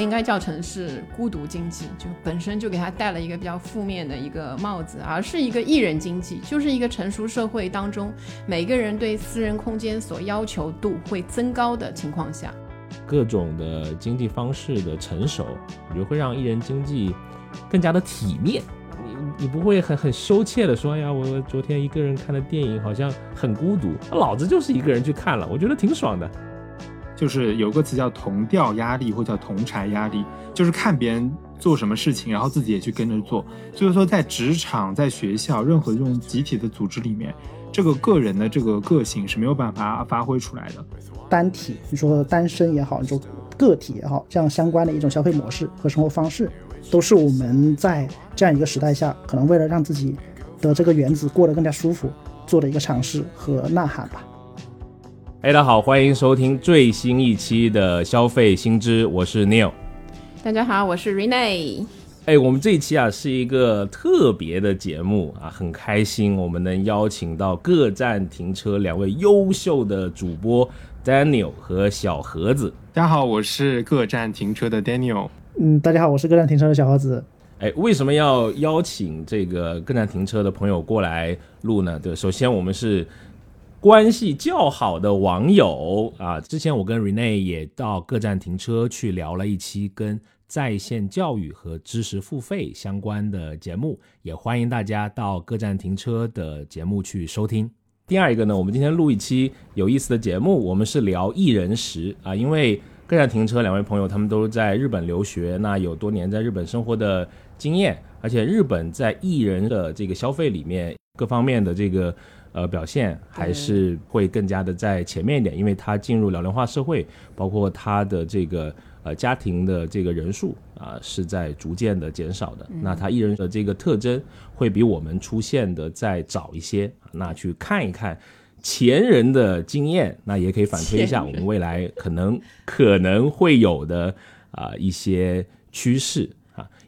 应该叫成是孤独经济，就本身就给他戴了一个比较负面的一个帽子，而是一个艺人经济，就是一个成熟社会当中每个人对私人空间所要求度会增高的情况下，各种的经济方式的成熟，也会让艺人经济更加的体面。你你不会很很羞怯的说，哎呀，我昨天一个人看的电影好像很孤独，老子就是一个人去看了，我觉得挺爽的。就是有个词叫同调压力，或叫同柴压力，就是看别人做什么事情，然后自己也去跟着做。所以说，在职场、在学校，任何这种集体的组织里面，这个个人的这个个性是没有办法发挥出来的。单体，你说单身也好，你说个体也好，这样相关的一种消费模式和生活方式，都是我们在这样一个时代下，可能为了让自己的这个原子过得更加舒服，做的一个尝试和呐喊吧。哎，大家好，欢迎收听最新一期的消费新知，我是 Neil。大家好，我是 Rene。哎，我们这一期啊是一个特别的节目啊，很开心我们能邀请到各站停车两位优秀的主播 Daniel 和小盒子。大家好，我是各站停车的 Daniel。嗯，大家好，我是各站停车的小盒子。哎，为什么要邀请这个各站停车的朋友过来录呢？对，首先我们是。关系较好的网友啊，之前我跟 Rene 也到各站停车去聊了一期跟在线教育和知识付费相关的节目，也欢迎大家到各站停车的节目去收听。第二一个呢，我们今天录一期有意思的节目，我们是聊艺人时啊，因为各站停车两位朋友他们都在日本留学，那有多年在日本生活的经验，而且日本在艺人的这个消费里面各方面的这个。呃，表现还是会更加的在前面一点，因为他进入老龄化社会，包括他的这个呃家庭的这个人数啊是在逐渐的减少的。那他艺人的这个特征会比我们出现的再早一些。那去看一看前人的经验，那也可以反推一下我们未来可能可能会有的啊一些趋势。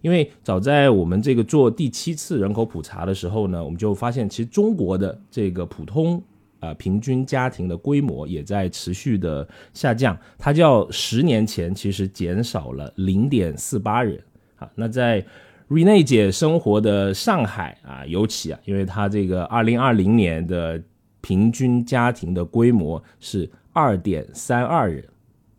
因为早在我们这个做第七次人口普查的时候呢，我们就发现，其实中国的这个普通啊平均家庭的规模也在持续的下降，它叫十年前其实减少了零点四八人啊。那在 Rene 姐生活的上海啊，尤其啊，因为它这个二零二零年的平均家庭的规模是二点三二人，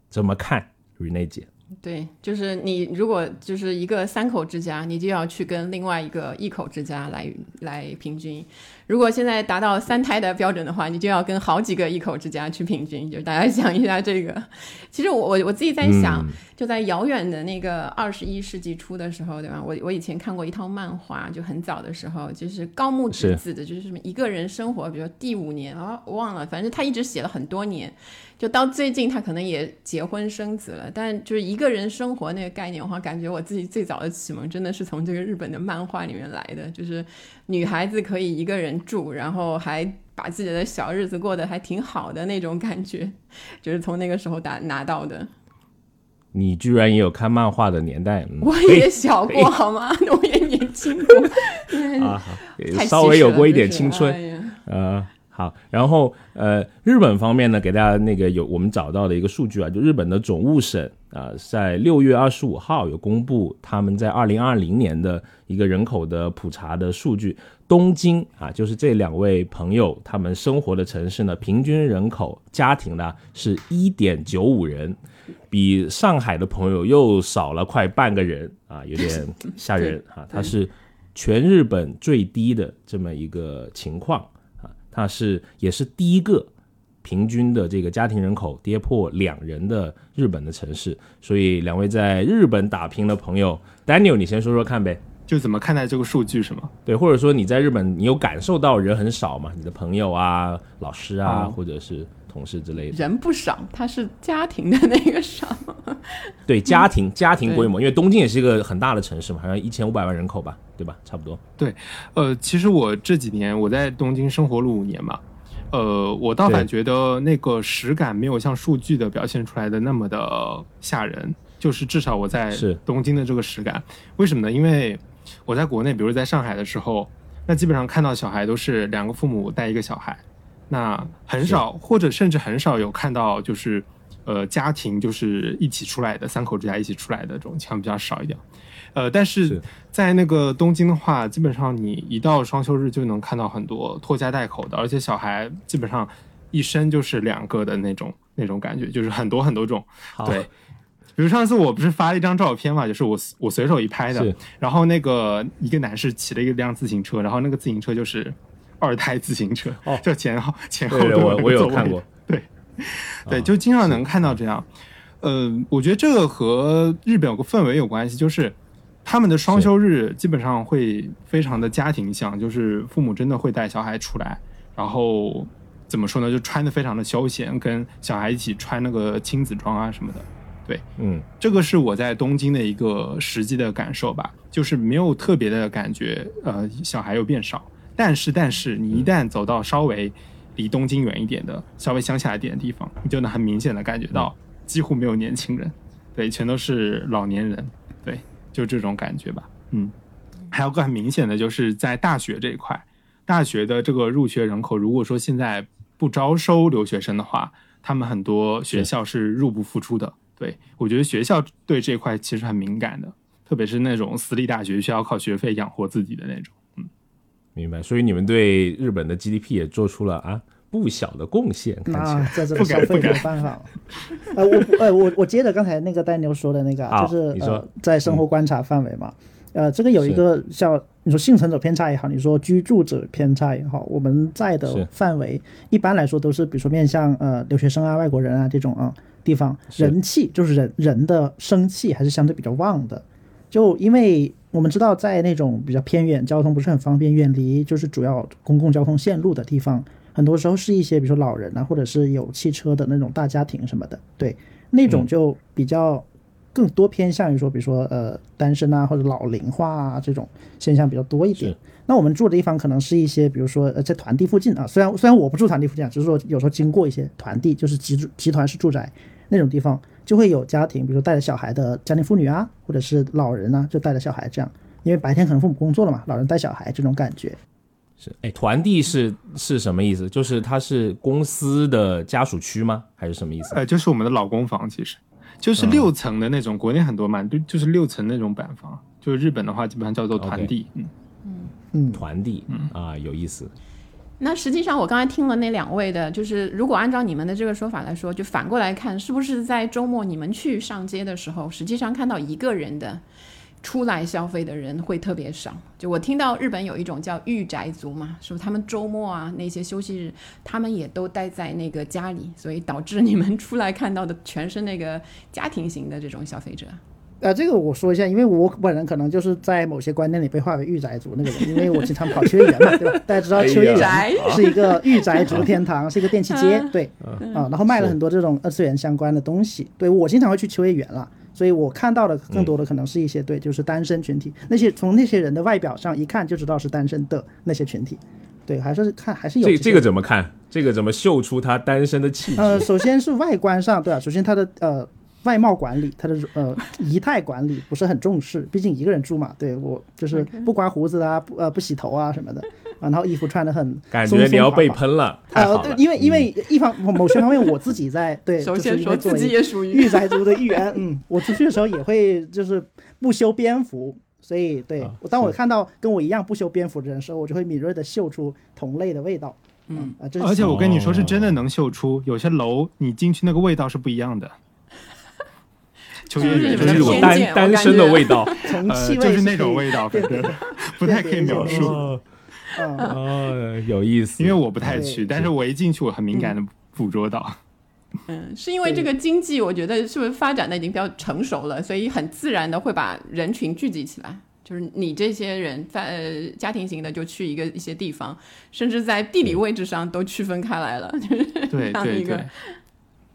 怎么看 Rene 姐？对，就是你如果就是一个三口之家，你就要去跟另外一个一口之家来来平均。如果现在达到三胎的标准的话，你就要跟好几个一口之家去平均。就大家想一下这个，其实我我我自己在想，就在遥远的那个二十一世纪初的时候，对吧？我我以前看过一套漫画，就很早的时候，就是高木直子的，就是什么一个人生活，比如第五年啊，我忘了，反正他一直写了很多年。就到最近，他可能也结婚生子了，但就是一个人生活那个概念的话，感觉我自己最早的启蒙真的是从这个日本的漫画里面来的，就是女孩子可以一个人住，然后还把自己的小日子过得还挺好的那种感觉，就是从那个时候打拿到的。你居然也有看漫画的年代？我也小过好吗？我也年轻过啊，稍微有过一点青春，呃。好，然后呃，日本方面呢，给大家那个有我们找到的一个数据啊，就日本的总务省啊，在六月二十五号有公布他们在二零二零年的一个人口的普查的数据，东京啊，就是这两位朋友他们生活的城市呢，平均人口家庭呢是一点九五人，比上海的朋友又少了快半个人啊，有点 吓人啊，它是全日本最低的这么一个情况。它是也是第一个平均的这个家庭人口跌破两人的日本的城市，所以两位在日本打拼的朋友，Daniel，你先说说看呗，就怎么看待这个数据是吗？对，或者说你在日本，你有感受到人很少吗？你的朋友啊、老师啊，或者是同事之类的，人不少，他是家庭的那个少。对，家庭家庭规模，因为东京也是一个很大的城市嘛，好像一千五百万人口吧。对吧？差不多。对，呃，其实我这几年我在东京生活了五年嘛，呃，我倒反觉得那个实感没有像数据的表现出来的那么的吓人。就是至少我在东京的这个实感，为什么呢？因为我在国内，比如在上海的时候，那基本上看到小孩都是两个父母带一个小孩，那很少或者甚至很少有看到就是呃家庭就是一起出来的三口之家一起出来的这种情况比较少一点。呃，但是是在那个东京的话，基本上你一到双休日就能看到很多拖家带口的，而且小孩基本上一生就是两个的那种那种感觉，就是很多很多种。对，比如上次我不是发了一张照片嘛，就是我我随手一拍的，然后那个一个男士骑了一辆自行车，然后那个自行车就是二胎自行车，哦就前后前后对我我有看过，对，对就经常能看到这样。呃，我觉得这个和日本有个氛围有关系，就是他们的双休日基本上会非常的家庭向，就是父母真的会带小孩出来，然后怎么说呢，就穿的非常的休闲，跟小孩一起穿那个亲子装啊什么的。对嗯，这个是我在东京的一个实际的感受吧，就是没有特别的感觉，呃，小孩又变少。但是，但是你一旦走到稍微离东京远一点的、稍微乡下一点的地方，你就能很明显的感觉到几乎没有年轻人，对，全都是老年人，对，就这种感觉吧。嗯，还有个很明显的就是在大学这一块，大学的这个入学人口，如果说现在不招收留学生的话，他们很多学校是入不敷出的。对我觉得学校对这一块其实很敏感的，特别是那种私立大学需要靠学费养活自己的那种。明白。所以你们对日本的 GDP 也做出了啊不小的贡献，看起那来。在这不个消费没办法了。呃，我呃我我接着刚才那个丹牛说的那个啊，就是你说呃在生活观察范围嘛，呃，这个有一个叫你说幸存者偏差也好，你说居住者偏差也好，我们在的范围一般来说都是比如说面向呃留学生啊、外国人啊这种啊地方，人气就是人人的生气还是相对比较旺的。就因为我们知道，在那种比较偏远、交通不是很方便、远离就是主要公共交通线路的地方，很多时候是一些比如说老人啊，或者是有汽车的那种大家庭什么的，对，那种嗯就比较更多偏向于说，比如说呃单身啊或者老龄化啊这种现象比较多一点。那我们住的地方可能是一些，比如说呃在团地附近啊，虽然虽然我不住团地附近啊，只是说有时候经过一些团地，就是集集团式住宅那种地方，就会有家庭，比如说带着小孩的家庭妇女啊，或者是老人啊，就带着小孩这样，因为白天可能父母工作了嘛，老人带小孩这种感觉。是，哎，团地是是什么意思？就是它是公司的家属区吗？还是什么意思？呃，就是我们的老公房，其实就是六层的那种，国内很多嘛，就就是六层那种板房。就是日本的话，基本上叫做团地。嗯，嗯，团地啊，有意思。那实际上，我刚才听了那两位的，就是如果按照你们的这个说法来说，就反过来看，是不是在周末你们去上街的时候，实际上看到一个人的出来消费的人会特别少？就我听到日本有一种叫御宅族嘛，是不是他们周末啊那些休息日，他们也都待在那个家里，所以导致你们出来看到的全是那个家庭型的这种消费者。呃，这个我说一下，因为我本人可能就是在某些观念里被划为御宅族那个人，因为我经常跑秋叶原嘛，对吧？大家知道秋叶原是一个御宅族天堂，是一个电器街，对，嗯啊，然后卖了很多这种二次元相关的东西。对我经常会去秋叶原了，所以我看到的更多的可能是一些对，就是单身群体，那些从那些人的外表上一看就知道是单身的那些群体，对，还是看还是有这这个怎么看？这个怎么秀出他单身的气质？呃，首先是外观上，对啊，首先他的呃外貌管理，他的呃 仪态管理不是很重视，毕竟一个人住嘛，对我就是不刮胡子啊，不呃不洗头啊什么的啊，然后衣服穿的很感松觉你要被喷了，太呃，对，因为因为一方某某些方面我自己在对，首先说自己也属于御宅族的一员，嗯，我出去的时候也会就是不修边幅。所以，对啊我当我看到跟我一样不修边幅的人的时候，我就会敏锐的嗅出同类的味道。嗯啊，这是而且我跟你说，是哦真的能嗅出，有些楼你进去那个味道是不一样的。秋叶原就是就是一种单单身的味道。呃，就是那种味道，反正不太可以描述，哦，有意思。因为我不太去，但是我一进去，我很敏感的捕捉到。嗯，是因为这个经济，我觉得是不是发展的已经比较成熟了，所以很自然的会把人群聚集起来。就是你这些人，在呃家庭型的就去一个一些地方，甚至在地理位置上都区分开来了。就是对这一个对对，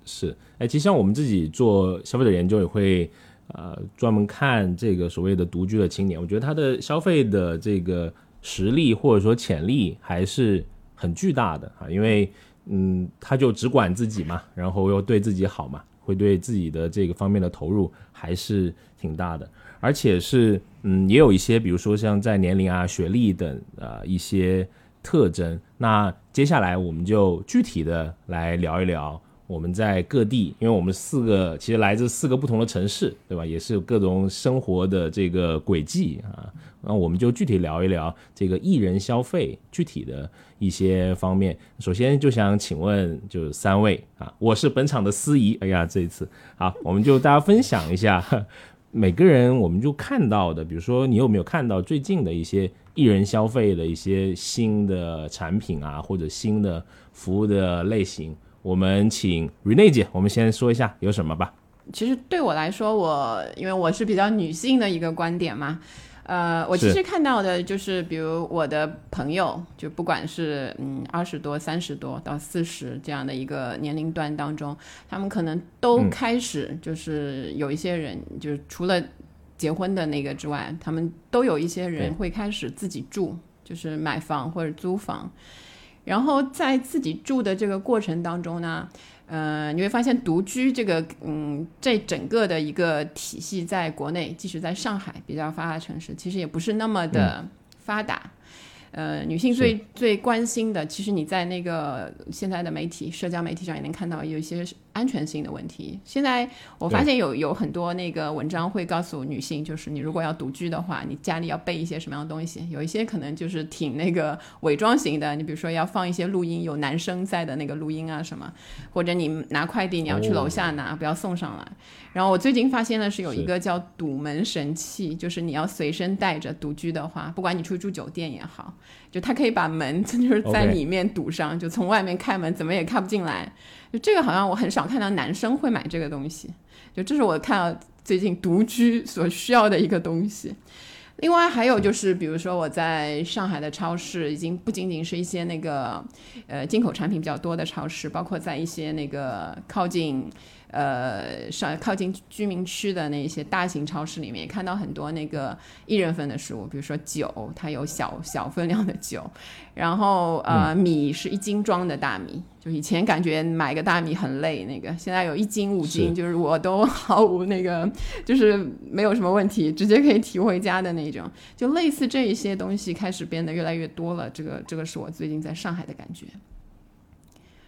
是，哎，其实像我们自己做消费者研究也会，呃，专门看这个所谓的独居的青年，我觉得他的消费的这个实力或者说潜力还是很巨大的啊，因为嗯，他就只管自己嘛，然后又对自己好嘛，会对自己的这个方面的投入还是挺大的，而且是嗯，也有一些比如说像在年龄啊、学历等呃一些特征。那接下来我们就具体的来聊一聊。我们在各地，因为我们四个其实来自四个不同的城市，对吧？也是有各种生活的这个轨迹啊。那我们就具体聊一聊这个艺人消费具体的一些方面。首先就想请问，就三位啊，我是本场的司仪。哎呀，这一次好，我们就大家分享一下 每个人我们就看到的，比如说你有没有看到最近的一些艺人消费的一些新的产品啊，或者新的服务的类型？我们请 Rene 姐，我们先说一下有什么吧。其实对我来说，我因为我是比较女性的一个观点嘛。呃，我其实看到的就是，比如我的朋友，就不管是嗯二十多、三十多到四十这样的一个年龄段当中，他们可能都开始就是有一些人，就是除了结婚的那个之外，他们都有一些人会开始自己住，就是买房或者租房，然后在自己住的这个过程当中呢。呃，你会发现独居这个，嗯，这整个的一个体系，在国内，即使在上海比较发达城市，其实也不是那么的发达。呃，女性最最关心的，其实你在那个现在的媒体、社交媒体上也能看到有一些安全性的问题。现在我发现有有很多那个文章会告诉女性，就是你如果要独居的话，你家里要备一些什么样的东西。有一些可能就是挺那个伪装型的，你比如说要放一些录音，有男生在的那个录音啊什么，或者你拿快递你要去楼下拿，不要送上来。然后我最近发现的是有一个叫堵门神器，就是你要随身带着独居的话，不管你出去住酒店也好。就它可以把门就是在里面堵上，就从外面开门怎么也开不进来。就这个好像我很少看到男生会买这个东西。就这是我看到最近独居所需要的一个东西。另外还有就是，比如说我在上海的超市，已经不仅仅是一些那个呃进口产品比较多的超市，包括在一些那个靠近。呃，上靠近居民区的那些大型超市里面，也看到很多那个一人份的食物，比如说酒，它有小小分量的酒，然后呃，米是一斤装的大米，就以前感觉买个大米很累，那个现在有一斤五斤，就是我都毫无那个，就是没有什么问题，直接可以提回家的那种，就类似这一些东西开始变得越来越多了，这个这个是我最近在上海的感觉，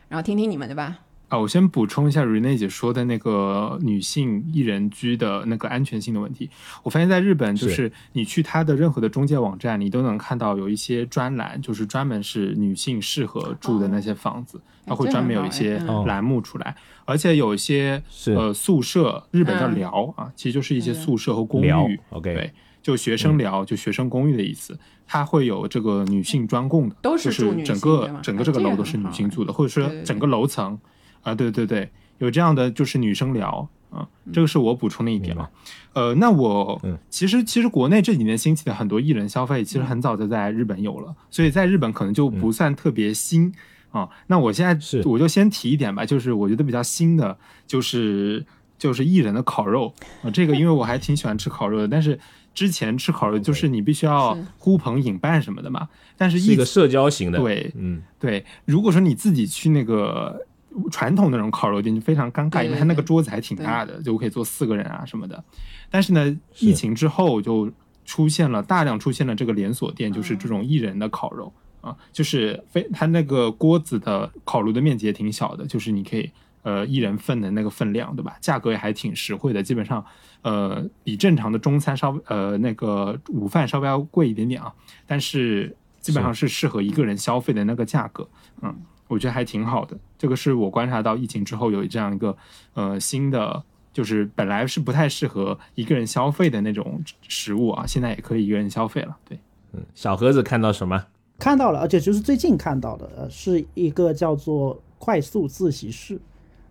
然后听听你们的吧。啊，我先补充一下 Rene 姐说的那个女性一人居的那个安全性的问题。我发现在日本，就是你去它的任何的中介网站，你都能看到有一些专栏，就是专门是女性适合住的那些房子，它会专门有一些栏目出来。而且有一些呃宿舍，日本叫寮啊，其实就是一些宿舍和公寓。OK，对，就学生寮，就学生公寓的意思。它会有这个女性专供的，都是住整个整个这个楼都是女性住的，或者说整个楼层。啊，对对对，有这样的就是女生聊啊，这个是我补充的一点嘛。呃，那我其实其实国内这几年兴起的很多艺人消费，其实很早就在日本有了，所以在日本可能就不算特别新啊。那我现在是我就先提一点吧，就是我觉得比较新的就是就是艺人的烤肉啊，这个因为我还挺喜欢吃烤肉的，但是之前吃烤肉就是你必须要呼朋引伴什么的嘛，但是一个社交型的，对，嗯，对，如果说你自己去那个。传统那种烤肉店就非常尴尬，因为它那个桌子还挺大的，就可以坐四个人啊什么的。但是呢，疫情之后就出现了大量出现了这个连锁店，就是这种一人的烤肉啊，就是非它那个锅子的烤炉的面积也挺小的，就是你可以呃一人份的那个分量，对吧？价格也还挺实惠的，基本上呃比正常的中餐稍呃那个午饭稍微要贵一点点啊，但是基本上是适合一个人消费的那个价格，嗯。我觉得还挺好的，这个是我观察到疫情之后有这样一个呃新的，就是本来是不太适合一个人消费的那种食物啊，现在也可以一个人消费了。对，嗯，小盒子看到什么？看到了，而且就是最近看到的，呃，是一个叫做快速自习室，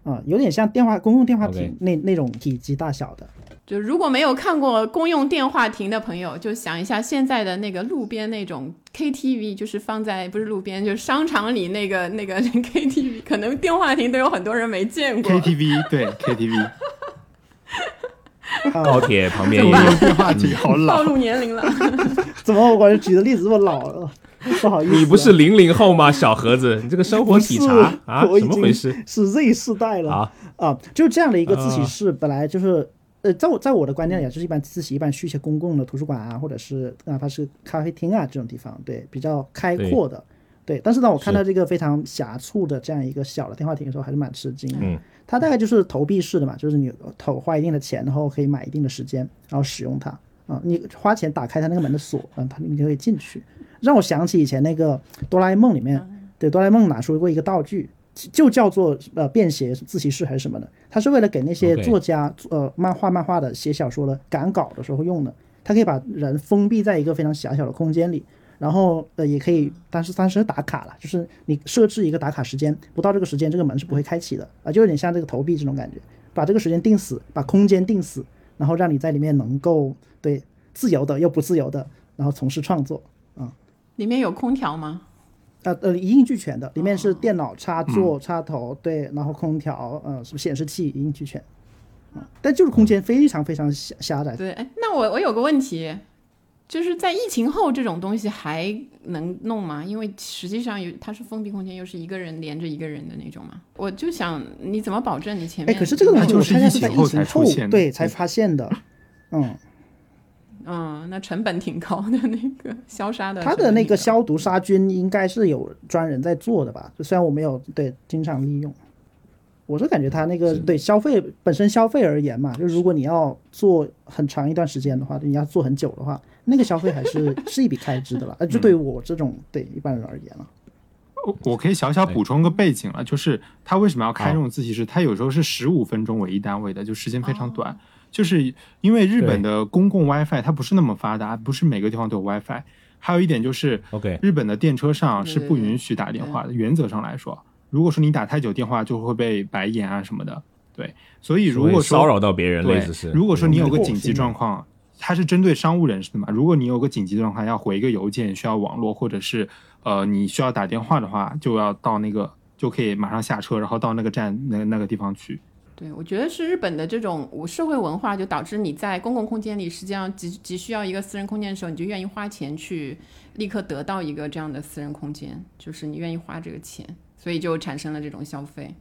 啊，有点像电话公共电话亭那那种体积大小的。就如果没有看过公用电话亭的朋友，就想一下现在的那个路边那种 KTV，就是放在不是路边，就是商场里那个 那个 KTV，可能电话亭都有很多人没见过。KTV 对 KTV，高铁旁边电话亭好老，暴露年龄了。怎么我感觉举的例子这么老了？不好意思，你不是零零后吗？小盒子，你这个生活体察啊，怎么回事？是 Z 世代了啊啊！就这样的一个自习室，本来就是。呃，在我在我的观念里，就是一般自习一般去一些公共的图书馆啊，或者是哪怕是咖啡厅啊这种地方，对，比较开阔的，对，但是当我看到这个非常狭促的这样一个小的电话亭的时候，还是蛮吃惊的。嗯，它大概就是投币式的嘛，就是你投花一定的钱，然后可以买一定的时间，然后使用它。啊，你花钱打开它那个门的锁，嗯，它你就可以进去。让我想起以前那个哆啦 A 梦里面，对哆啦 A 梦拿出过一个道具，就叫做呃便携自习室还是什么的，它是为了给那些作家呃漫画漫画的写小说的赶稿的时候用的。它可以把人封闭在一个非常狭小的空间里，然后呃也可以，但是当时打卡了，就是你设置一个打卡时间，不到这个时间这个门是不会开启的啊，就有点像这个投币这种感觉，把这个时间定死，把空间定死，然后让你在里面能够对自由的又不自由的，然后从事创作啊。里面有空调吗？呃呃，一应俱全的，里面是电脑插座、插头，对，然后空调，呃，什么显示器一应俱全，啊、但就是空间非常非常狭狭窄。对，哎，那我我有个问题，就是在疫情后这种东西还能弄吗？因为实际上有它是封闭空间，又是一个人连着一个人的那种嘛。我就想你怎么保证你前哎，面？可是这个东西它就是我是在疫情后对才发现的，嗯，嗯，那成本挺高的，那个消杀的它的那个消毒杀菌应该是有专人在做的吧？就虽然我没有对经常利用，我是感觉它那个对消费本身消费而言嘛，就如果你要做很长一段时间的话，你要做很久的话，那个消费还是 是一笔开支的了。呃，就对于我这种对一般人而言了。我我可以小小补充个背景了，就是他为什么要开这种自习室？他有时候是十五分钟为一单位的，就时间非常短。就是因为日本的公共 WiFi 它不是那么发达，不是每个地方都有 WiFi。还有一点就是，OK 日本的电车上是不允许打电话的，原则上来说，如果说你打太久电话，就会被白眼啊什么的。对，所以如果说骚扰到别人，类对似是，如果说你有个嗯紧急状况，它是针对商务人士的嘛？如果你有个紧急状况要回一个邮件，需要网络，或者是呃你需要打电话的话，就要到那个就可以马上下车，然后到那个站那那个地方去。对，我觉得是日本的这种社会文化，就导致你在公共空间里，实际上急急需要一个私人空间的时候，你就愿意花钱去立刻得到一个这样的私人空间，就是你愿意花这个钱，所以就产生了这种消费。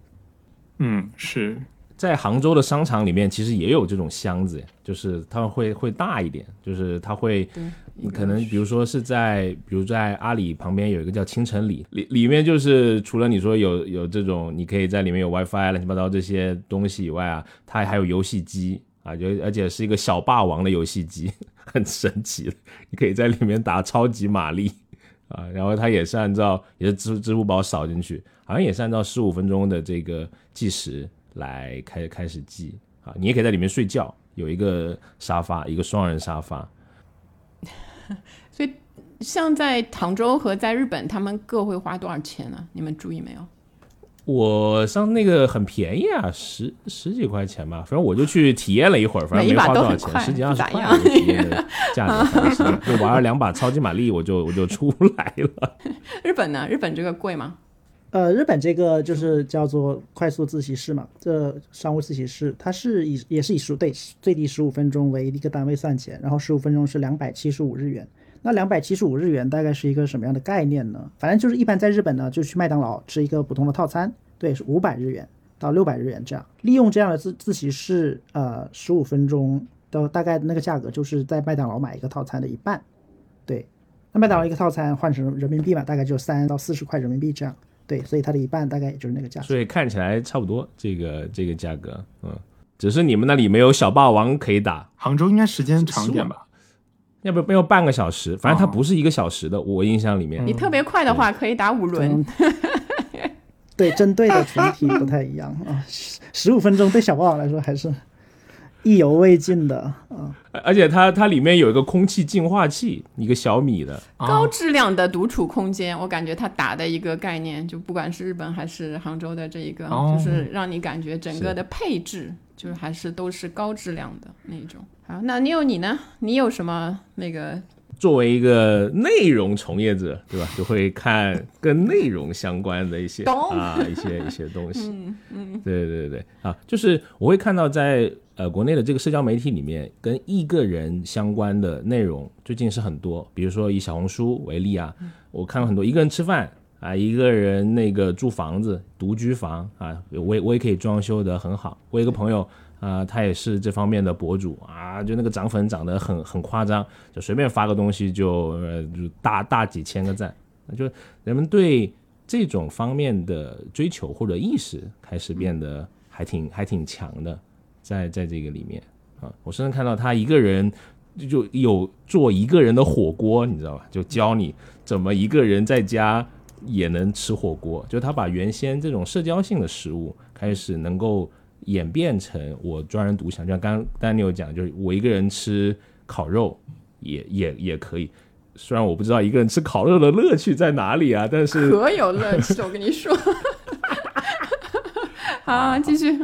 嗯，是在杭州的商场里面，其实也有这种箱子，就是它们会会大一点，就是它会，你可能比如说是在，比如在阿里旁边有一个叫青城里，里里面就是除了你说有有这种，你可以在里面有 WiFi 乱七八糟这些东西以外啊，它还有游戏机啊，就而且是一个小霸王的游戏机，很神奇的，你可以在里面打超级玛丽啊，然后它也是按照也是支支付宝扫进去，好像也是按照十五分钟的这个计时来开开始记啊，你也可以在里面睡觉，有一个沙发，一个双人沙发。所以像在杭州和在日本，他们各会花多少钱呢？你们注意没有？我上那个很便宜啊，十十几块钱吧，反正我就去体验了一会儿，反正没花多少钱，十几二十块咋样我体验的价格就玩了两把超级玛丽，我就我就出来了。日本呢？日本这个贵吗？呃，日本这个就是叫做快速自习室嘛，这商务自习室它是以也是以十对最低十五分钟为一个单位算钱，然后十五分钟是两百七十五日元。那两百七十五日元大概是一个什么样的概念呢？反正就是一般在日本呢，就去麦当劳吃一个普通的套餐，对，是五百日元到六百日元这样。利用这样的自自习室，呃，十五分钟的大概那个价格，就是在麦当劳买一个套餐的一半。对，那麦当劳一个套餐换成人民币嘛，大概就三到四十块人民币这样。对，所以它的一半大概也就是那个价格。所以看起来差不多，这个这个价格，嗯，只是你们那里没有小霸王可以打，杭州应该时间长一点吧？要不没有半个小时，反正它哦不是一个小时的，我印象里面。你特别快的话，可以打五轮。嗯，对，针对的群体不太一样啊。十五分钟对小霸王来说还是意犹未尽的啊。而且它它里面有一个空气净化器，一个小米的，高啊，质量的独处空间，我感觉它打的一个概念，就不管是日本还是杭州的这一个，哦就是让你感觉整个的配置就是还是都是高质量的那种。好，那你有你呢？你有什么那个？作为一个内容从业者，对吧？就会看跟内容相关的一些啊一些一些东西。嗯嗯，对对对对啊，就是我会看到在呃国内的这个社交媒体里面，跟一个人相关的内容最近是很多。比如说以小红书为例啊，我看到很多一个人吃饭啊，一个人那个住房子独居房啊，我也我也可以装修的很好。我有一个朋友。啊、他也是这方面的博主啊，就那个涨粉涨得很很夸张，就随便发个东西就呃就大大几千个赞就人们对这种方面的追求或者意识开始变得还挺还挺强的，在在这个里面啊，我甚至看到他一个人就有做一个人的火锅，你知道吧？就教你怎么一个人在家也能吃火锅，就他把原先这种社交性的食物开始能够演变成我专人独享，就像刚刚丹尼有讲，就是我一个人吃烤肉也也也可以。虽然我不知道一个人吃烤肉的乐趣在哪里啊，但是可有乐趣，我跟你说。好，继续。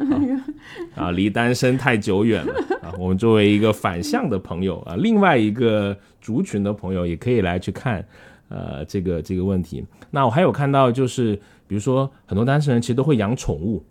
啊，离单身太久远了啊！我们作为一个反向的朋友啊，另外一个族群的朋友也可以来去看，呃，这个这个问题。那我还有看到，就是比如说很多单身人其实都会养宠物。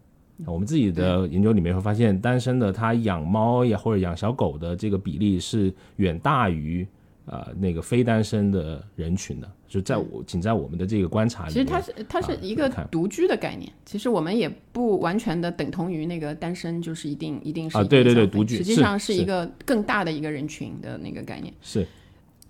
我们自己的研究里面会发现，单身的他养猫呀或者养小狗的这个比例是远大于。呃，那个非单身的人群的，就在我仅在我们的这个观察里，其实它是它是一个独居的概念。其实我们也不完全的等同于那个单身，就是一定一定是啊，对对对，独居实际上是一个更大的一个人群的那个概念。是，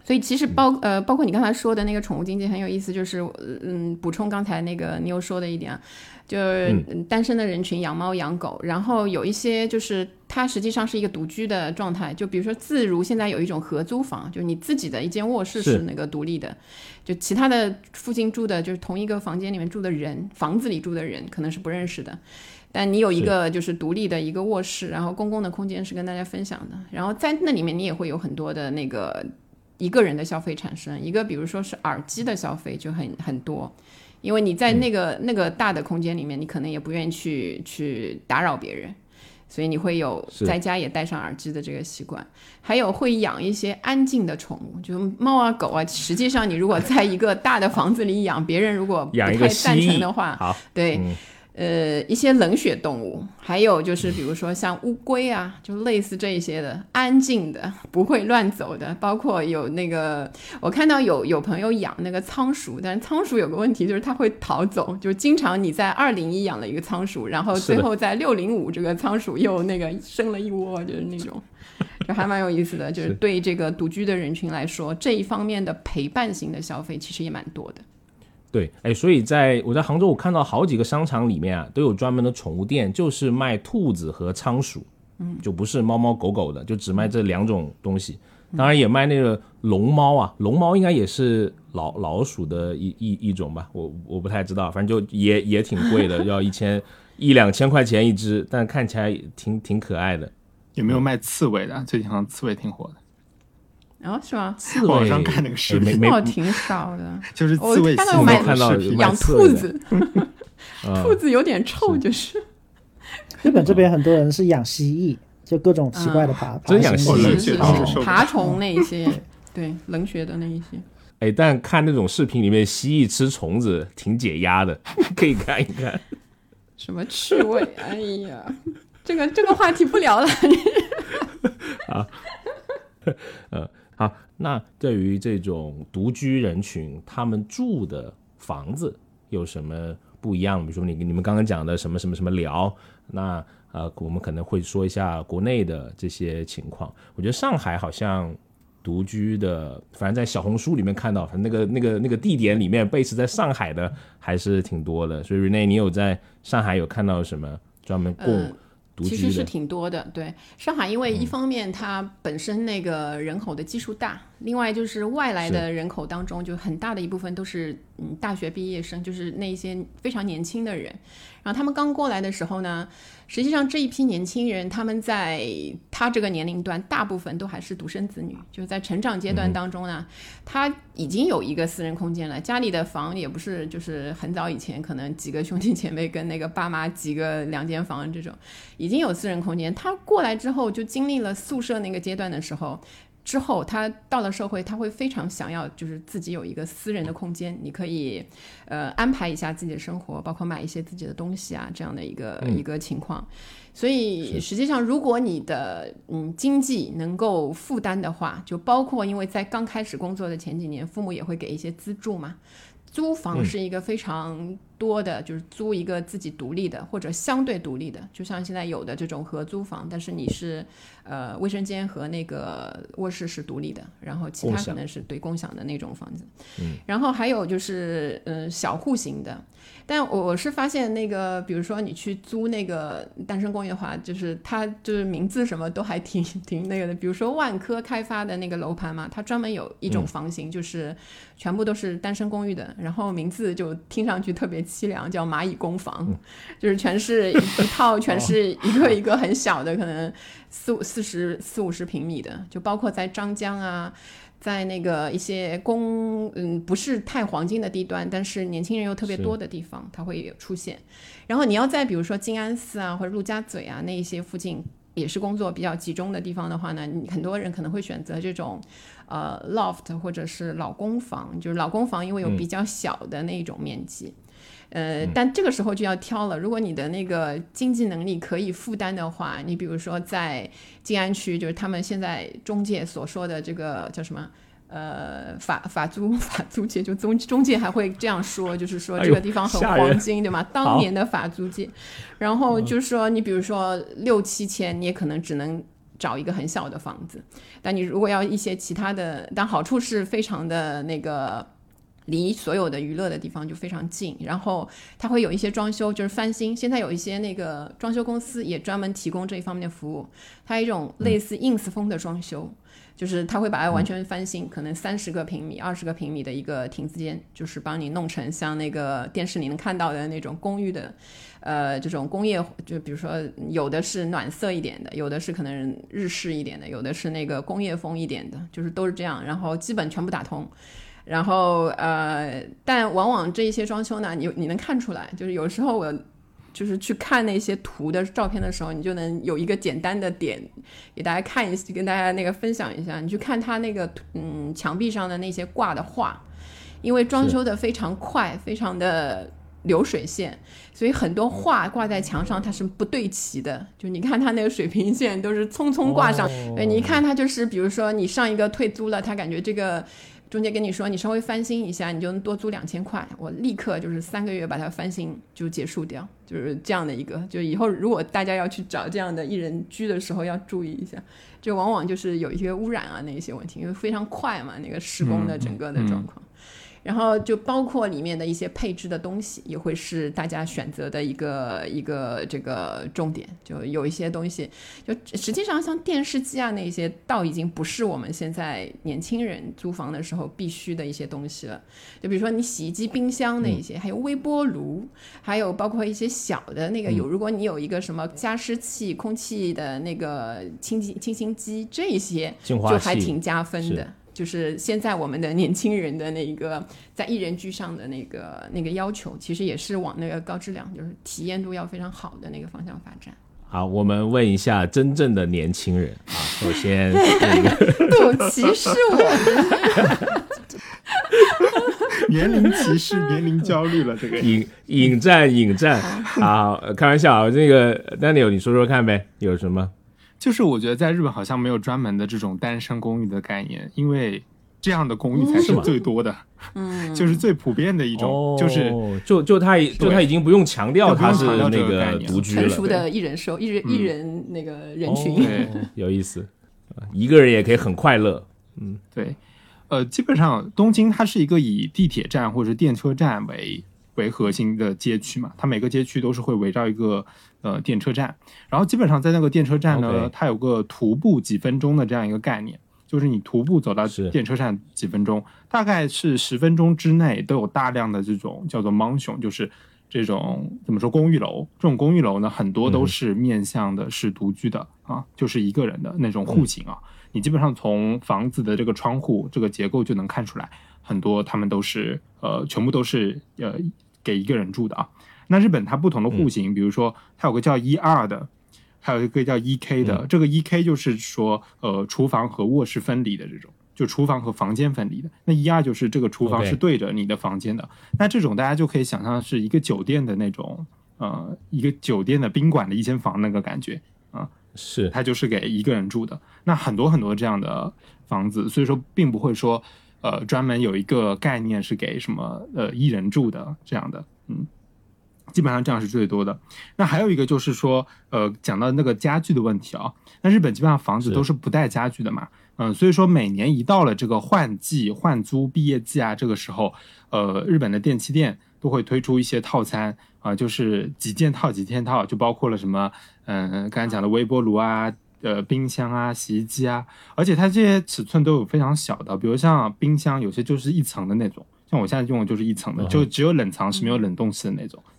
所以其实包呃包括你刚才说的那个宠物经济很有意思，就是嗯补充刚才那个你又说的一点。就是单身的人群养猫养狗，然后有一些就是它实际上是一个独居的状态。就比如说自如现在有一种合租房，就你自己的一间卧室是那个独立的，就其他的附近住的就是同一个房间里面住的人，房子里住的人可能是不认识的，但你有一个就是独立的一个卧室，然后公共的空间是跟大家分享的，然后在那里面你也会有很多的那个一个人的消费产生，一个比如说是耳机的消费就很很多。因为你在那个那个大的空间里面，你可能也不愿意去去打扰别人，所以你会有在家也戴上耳机的这个习惯。还有会养一些安静的宠物，就猫啊狗啊。实际上，你如果在一个大的房子里养，别人如果不太赞成的话，好，对。呃，一些冷血动物，还有就是比如说像乌龟啊，就类似这一些的，安静的，不会乱走的。包括有那个，我看到有有朋友养那个仓鼠，但是仓鼠有个问题就是它会逃走，就经常你在二零一养了一个仓鼠，然后最后在六零五这个仓鼠又那个生了一窝，就是那种，就还蛮有意思的。就是对这个独居的人群来说，这一方面的陪伴型的消费其实也蛮多的。对，哎，所以在我在杭州，我看到好几个商场里面啊，都有专门的宠物店，就是卖兔子和仓鼠，嗯，就不是猫猫狗狗的，就只卖这两种东西。当然也卖那个龙猫啊，龙猫应该也是老老鼠的一一一种吧，我我不太知道，反正就也也挺贵的，要一千一两千块钱一只，但看起来挺挺可爱的。有没有卖刺猬的？最近好像刺猬挺火的。哦，是吗？网上看那个视频，哦，挺少的。就是刺猬，看到有看到养兔子，兔子有点臭，就是。日本这边很多人是养蜥蜴，就各种奇怪的爬，真养蜥蜴，爬虫那一些，对，冷血的那一些。哎，但看那种视频里面蜥蜴吃虫子挺解压的，可以看一看。什么趣味？哎呀，这个这个话题不聊了。啊，呃。好，那对于这种独居人群，他们住的房子有什么不一样？比如说你你们刚刚讲的什么什么什么聊，那呃，我们可能会说一下国内的这些情况。我觉得上海好像独居的，反正在小红书里面看到，反正那个那个那个地点里面贝斯在上海的还是挺多的。所以 Rene，你有在上海有看到什么专门供？其实是挺多的，对上海，因为一方面它本身那个人口的基数大，另外就是外来的人口当中，就很大的一部分都是嗯大学毕业生，就是那些非常年轻的人，然后他们刚过来的时候呢。实际上这一批年轻人，他们在他这个年龄段，大部分都还是独生子女，就在成长阶段当中呢，他已经有一个私人空间了，家里的房也不是就是很早以前可能几个兄弟姐妹跟那个爸妈几个两间房这种，已经有私人空间。他过来之后就经历了宿舍那个阶段的时候。之后，他到了社会，他会非常想要，就是自己有一个私人的空间，你可以，呃，安排一下自己的生活，包括买一些自己的东西啊，这样的一个一个情况。所以，实际上，如果你的嗯经济能够负担的话，就包括因为在刚开始工作的前几年，父母也会给一些资助嘛。租房是一个非常多的，就是租一个自己独立的或者相对独立的，就像现在有的这种合租房，但是你是呃卫生间和那个卧室是独立的，然后其他可能是对共享的那种房子。嗯，然后还有就是嗯、呃小户型的，但我我是发现那个，比如说你去租那个单身公寓的话，就是它就是名字什么都还挺 挺那个的。比如说万科开发的那个楼盘嘛，它专门有一种嗯房型，就是全部都是单身公寓的，然后名字就听上去特别凄凉，叫蚂蚁工房，嗯 就是全是一一套，全是哦一个一个很小的，可能四五四十四五十平米的，就包括在张江啊。在那个一些公嗯不是太黄金的地段，但是年轻人又特别多的地方，它会有出现。然后你要在比如说静安寺啊或者陆家嘴啊那一些附近，也是工作比较集中的地方的话呢，你很多人可能会选择这种呃 loft 或者是老公房，就是老公房因为有嗯比较小的那种面积。呃，但这个时候就要挑了。如果你的那个经济能力可以负担的话，你比如说在静安区，就是他们现在中介所说的这个叫什么？呃，法法租法租界，就中中介还会这样说，就是说这个地方很黄金，对吗？当年的法租界，然后就是说你比如说六七千，你也可能只能找一个很小的房子，但你如果要一些其他的，但好处是非常的那个。离所有的娱乐的地方就非常近，然后它会有一些装修，就是翻新。现在有一些那个装修公司也专门提供这一方面的服务，它有一种类似 ins 风的装修，就是它会把它完全翻新，可能三十个平米、二十个平米的一个亭子间，就是帮你弄成像那个电视里能看到的那种公寓的，呃，这种工业，就比如说有的是暖色一点的，有的是可能日式一点的，有的是那个工业风一点的，就是都是这样，然后基本全部打通。然后呃，但往往这一些装修呢，你你能看出来，就是有时候我就是去看那些图的照片的时候，你就能有一个简单的点给大家看一下，跟大家那个分享一下。你去看它那个嗯墙壁上的那些挂的画，因为装修的非常快，非常的流水线，所以很多画挂在墙上它是不对齐的。就你看它那个水平线都是匆匆挂上，哦对，你一看它就是，比如说你上一个退租了，他感觉这个。中介跟你说，你稍微翻新一下，你就能多租两千块。我立刻就是三个月把它翻新就结束掉，就是这样的一个。就以后如果大家要去找这样的一人居的时候，要注意一下，就往往就是有一些污染啊那一些问题，因为非常快嘛，那个施工的整个的状况。然后就包括里面的一些配置的东西，也会是大家选择的一个一个这个重点。就有一些东西，就实际上像电视机啊那些，倒已经不是我们现在年轻人租房的时候必须的一些东西了。就比如说你洗衣机、冰箱那一些，还有微波炉，还有包括一些小的那个有，如果你有一个什么加湿器、空气的那个清新清新机，这些就还挺加分的。就是现在我们的年轻人的那个在一人居上的那个那个要求，其实也是往那个高质量，就是体验度要非常好的那个方向发展。好，我们问一下真正的年轻人啊，首先那个 不歧视我，年龄歧视、年龄焦虑了，这个引引战引战啊，呃开玩笑啊，这个 Daniel 你说说看呗，有什么？就是我觉得在日本好像没有专门的这种单身公寓的概念，因为这样的公寓才是最多的，嗯，就是最普遍的一种，哦，就是就就他已就他已经不用强调他是那个概念独居了，成熟的一人收一人嗯。一人那个人群。有意思，啊一个人也可以很快乐。嗯。对，呃，基本上东京它是一个以地铁站或者电车站为为核心的街区嘛，它每个街区都是会围绕一个呃电车站，然后基本上在那个电车站呢它有个徒步几分钟的这样一个概念。就是你徒步走到电车站几分钟，大概是十分钟之内都有大量的这种叫做 mansion，就是这种怎么说公寓楼。这种公寓楼呢，很多都是面向的是独居的、啊，就是一个人的那种户型啊。你基本上从房子的这个窗户这个结构就能看出来，很多他们都是呃全部都是呃给一个人住的啊。那日本它不同的户型，比如说它有个叫一二的，还有一个叫 E K 的。这个 E K 就是说呃厨房和卧室分离的这种。就厨房和房间分离的，那一二就是这个厨房是对着你的房间的那这种大家就可以想象是一个酒店的那种，呃，一个酒店的宾馆的一间房那个感觉啊，是它就是给一个人住的。那很多很多这样的房子，所以说并不会说，呃，专门有一个概念是给什么呃一人住的这样的，嗯，基本上这样是最多的。那还有一个就是说，呃，讲到那个家具的问题啊，那日本基本上房子都是不带家具的嘛，嗯，所以说每年一到了这个换季、换租、毕业季啊，这个时候，呃，日本的电器店都会推出一些套餐啊、就是几件套、几件套，就包括了什么，嗯、刚才讲的微波炉啊。呃，冰箱啊，洗衣机啊，而且它这些尺寸都有非常小的，比如像冰箱，有些就是一层的那种，像我现在用的就是一层的，哦就只有冷藏是没有冷冻室的那种啊。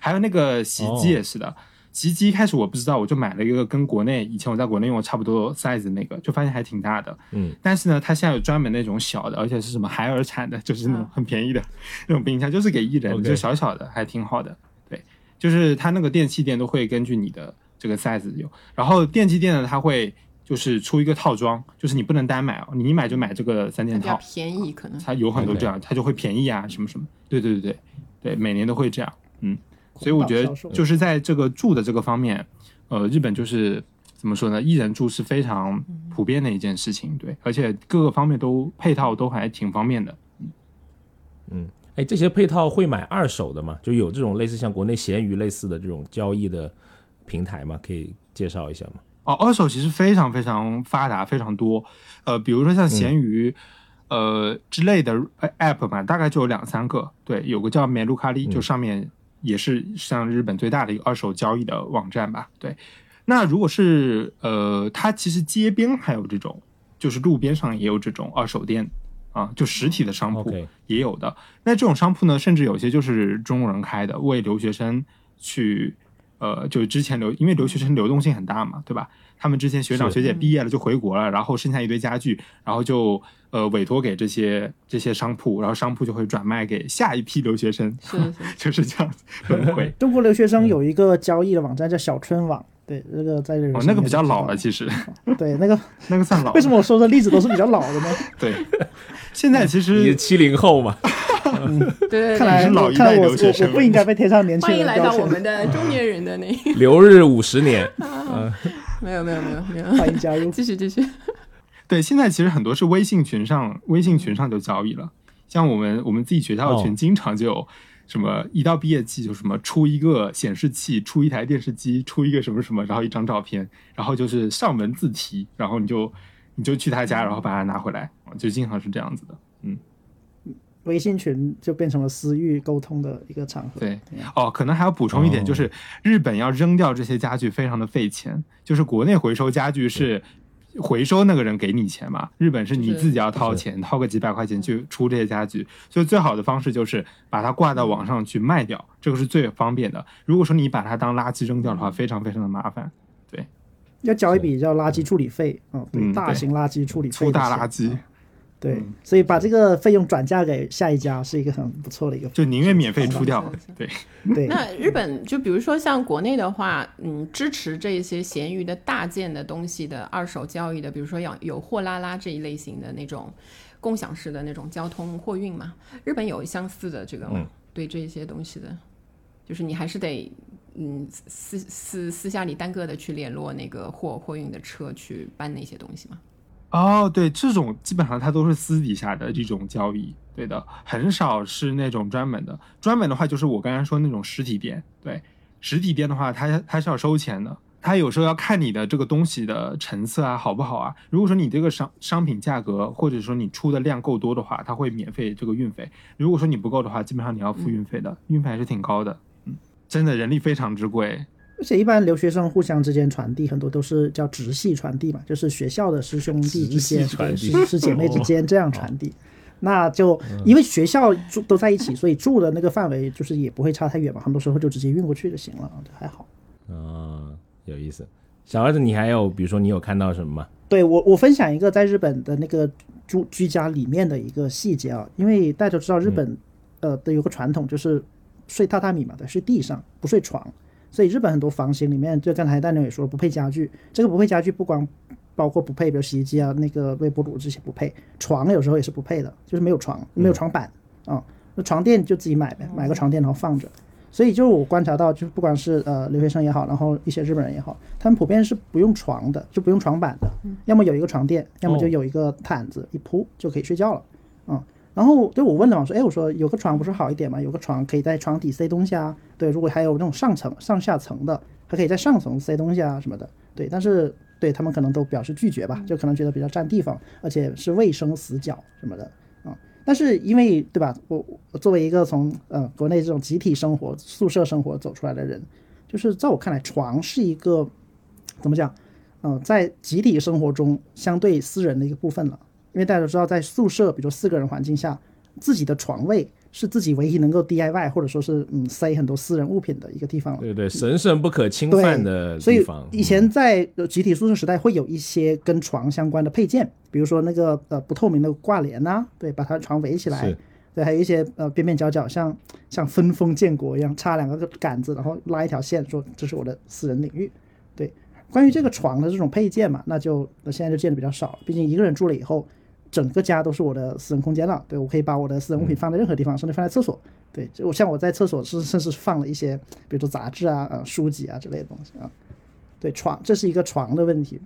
还有那个洗衣机也是的，洗衣机一开始我不知道，我就买了一个跟国内以前我在国内用的差不多 size 的那个，就发现还挺大的。嗯，但是呢，它现在有专门那种小的，而且是什么海尔产的，就是那种很便宜的那种冰箱，就是给一人就小小的，还挺好的。对，就是它那个电器店都会根据你的这个 size 有，然后电器店呢，它会就是出一个套装，就是你不能单买哦，你一买就买这个三件比较套，便宜，可能。它有很多这样，它就会便宜啊，什么什么，对对对对对，每年都会这样，嗯，所以我觉得就是在这个住的这个方面，呃，日本就是怎么说呢，一人住是非常普遍的一件事情，对，而且各个方面都配套都还挺方便的。嗯哎，这些配套会买二手的吗？就有这种类似像国内闲鱼类似的这种交易的平台吗？可以介绍一下吗？哦，二手其实非常非常发达，非常多。呃，比如说像闲鱼，呃之类的呃 app 嘛，大概就有两三个。对，有个叫 e k a r i 就上面也是像日本最大的一个二手交易的网站吧。对，那如果是呃，它其实街边还有这种，就是路边上也有这种二手店啊，就实体的商铺也有的。那这种商铺呢，甚至有些就是中国人开的，为留学生去。呃，就是之前留，因为留学生流动性很大嘛，对吧？他们之前学长学姐毕业了就回国了，然后剩下一堆家具，然后就呃委托给这些这些商铺，然后商铺就会转卖给下一批留学生，是是 就是这样子轮回。中国留学生有一个交易的网站叫小春网，对，那个在日哦，那个比较老了，其实 对，那个那个算老。为什么我说的例子都是比较老的呢？对，现在其实七零后嘛？对对看来对。是老一代看来我留学生我我不应该被贴上年轻欢迎。来到我们的中年人的那，留日五十年，没有没有没有没有，欢迎加入。继续继续。对，现在其实很多是微信群上，微信群上就交易了。像我们我们自己学校的群，哦经常就有什么一到毕业季就什么出一个显示器，出一台电视机，出一个什么什么，然后一张照片，然后就是上门自提，然后你就你就去他家，然后把它拿回来，就经常是这样子的。嗯，微信群就变成了私域沟通的一个场合。对，哦，可能还要补充一点，哦。就是日本要扔掉这些家具非常的费钱，就是国内回收家具是回收那个人给你钱嘛，日本是你自己要掏钱，掏个几百块钱去出这些家具，所以最好的方式就是把它挂到网上去卖掉，这个是最方便的。如果说你把它当垃圾扔掉的话，非常非常的麻烦，对。要交一笔叫垃圾处理费，嗯，对，大型垃圾处理费出大垃圾，对嗯，所以把这个费用转嫁给下一家是一个很不错的一个，就宁愿免费出掉。对，对，那日本就比如说像国内的话，嗯，支持这一些闲鱼的大件的东西的二手交易的，比如说有有货拉拉这一类型的那种共享式的那种交通货运嘛，日本有相似的这个吗？嗯对这些东西的，就是你还是得嗯私私私下里单个的去联络那个货货运的车去搬那些东西嘛。哦，对，这种基本上它都是私底下的这种交易，对的，很少是那种专门的。专门的话就是我刚才说那种实体店，对，实体店的话，它它是要收钱的，它有时候要看你的这个东西的成色啊好不好啊。如果说你这个商商品价格或者说你出的量够多的话，它会免费这个运费；如果说你不够的话，基本上你要付运费的，运费还是挺高的。嗯，真的人力非常之贵。而且一般留学生互相之间传递很多都是叫直系传递嘛，就是学校的师兄弟之间、师师姐妹之间这样传递。那就因为学校住都在一起，所以住的那个范围就是也不会差太远嘛，很多时候就直接运过去就行了，就还好。啊，有意思。小儿子，你还有比如说你有看到什么吗？对我，我分享一个在日本的那个住居家里面的一个细节啊，因为大家都知道日本，呃的有个传统就是睡榻榻米嘛，对，睡地上不睡床，所以日本很多房型里面，就刚才大牛也说了，不配家具。这个不配家具不光包括不配，比如洗衣机啊、那个微波炉这些不配，床有时候也是不配的，就是没有床，没有床板啊、那床垫就自己买呗，买个床垫然后放着。所以就是我观察到，就是不管是呃留学生也好，然后一些日本人也好，他们普遍是不用床的，就不用床板的，要么有一个床垫，要么就有一个毯子一铺就可以睡觉了，嗯。然后对我问了嘛，说，哎，我说有个床不是好一点吗？有个床可以在床底塞东西啊。对，如果还有那种上层、上下层的，还可以在上层塞东西啊什么的。对，但是对他们可能都表示拒绝吧，就可能觉得比较占地方，而且是卫生死角什么的啊。但是因为对吧，我我作为一个从呃国内这种集体生活、宿舍生活走出来的人，就是在我看来，床是一个怎么讲？嗯，在集体生活中相对私人的一个部分了。因为大家都知道，在宿舍，比如四个人环境下，自己的床位是自己唯一能够 DIY 或者说是嗯塞很多私人物品的一个地方了。对对，神圣不可侵犯的地方。所以以前在集体宿舍时代，会有一些跟床相关的配件，比如说那个呃不透明的挂帘呐，对，把它床围起来。对，还有一些呃边边角角像像分封建国一样，插两个杆子，然后拉一条线，说这是我的私人领域。对，关于这个床的这种配件嘛，那就那现在就见的比较少了。毕竟一个人住了以后。整个家都是我的私人空间了，对我可以把我的私人物品放在任何地方，甚至放在厕所。对，就我像我在厕所是甚至放了一些，比如说杂志啊、呃书籍啊之类的东西啊。对，床这是一个床的问题。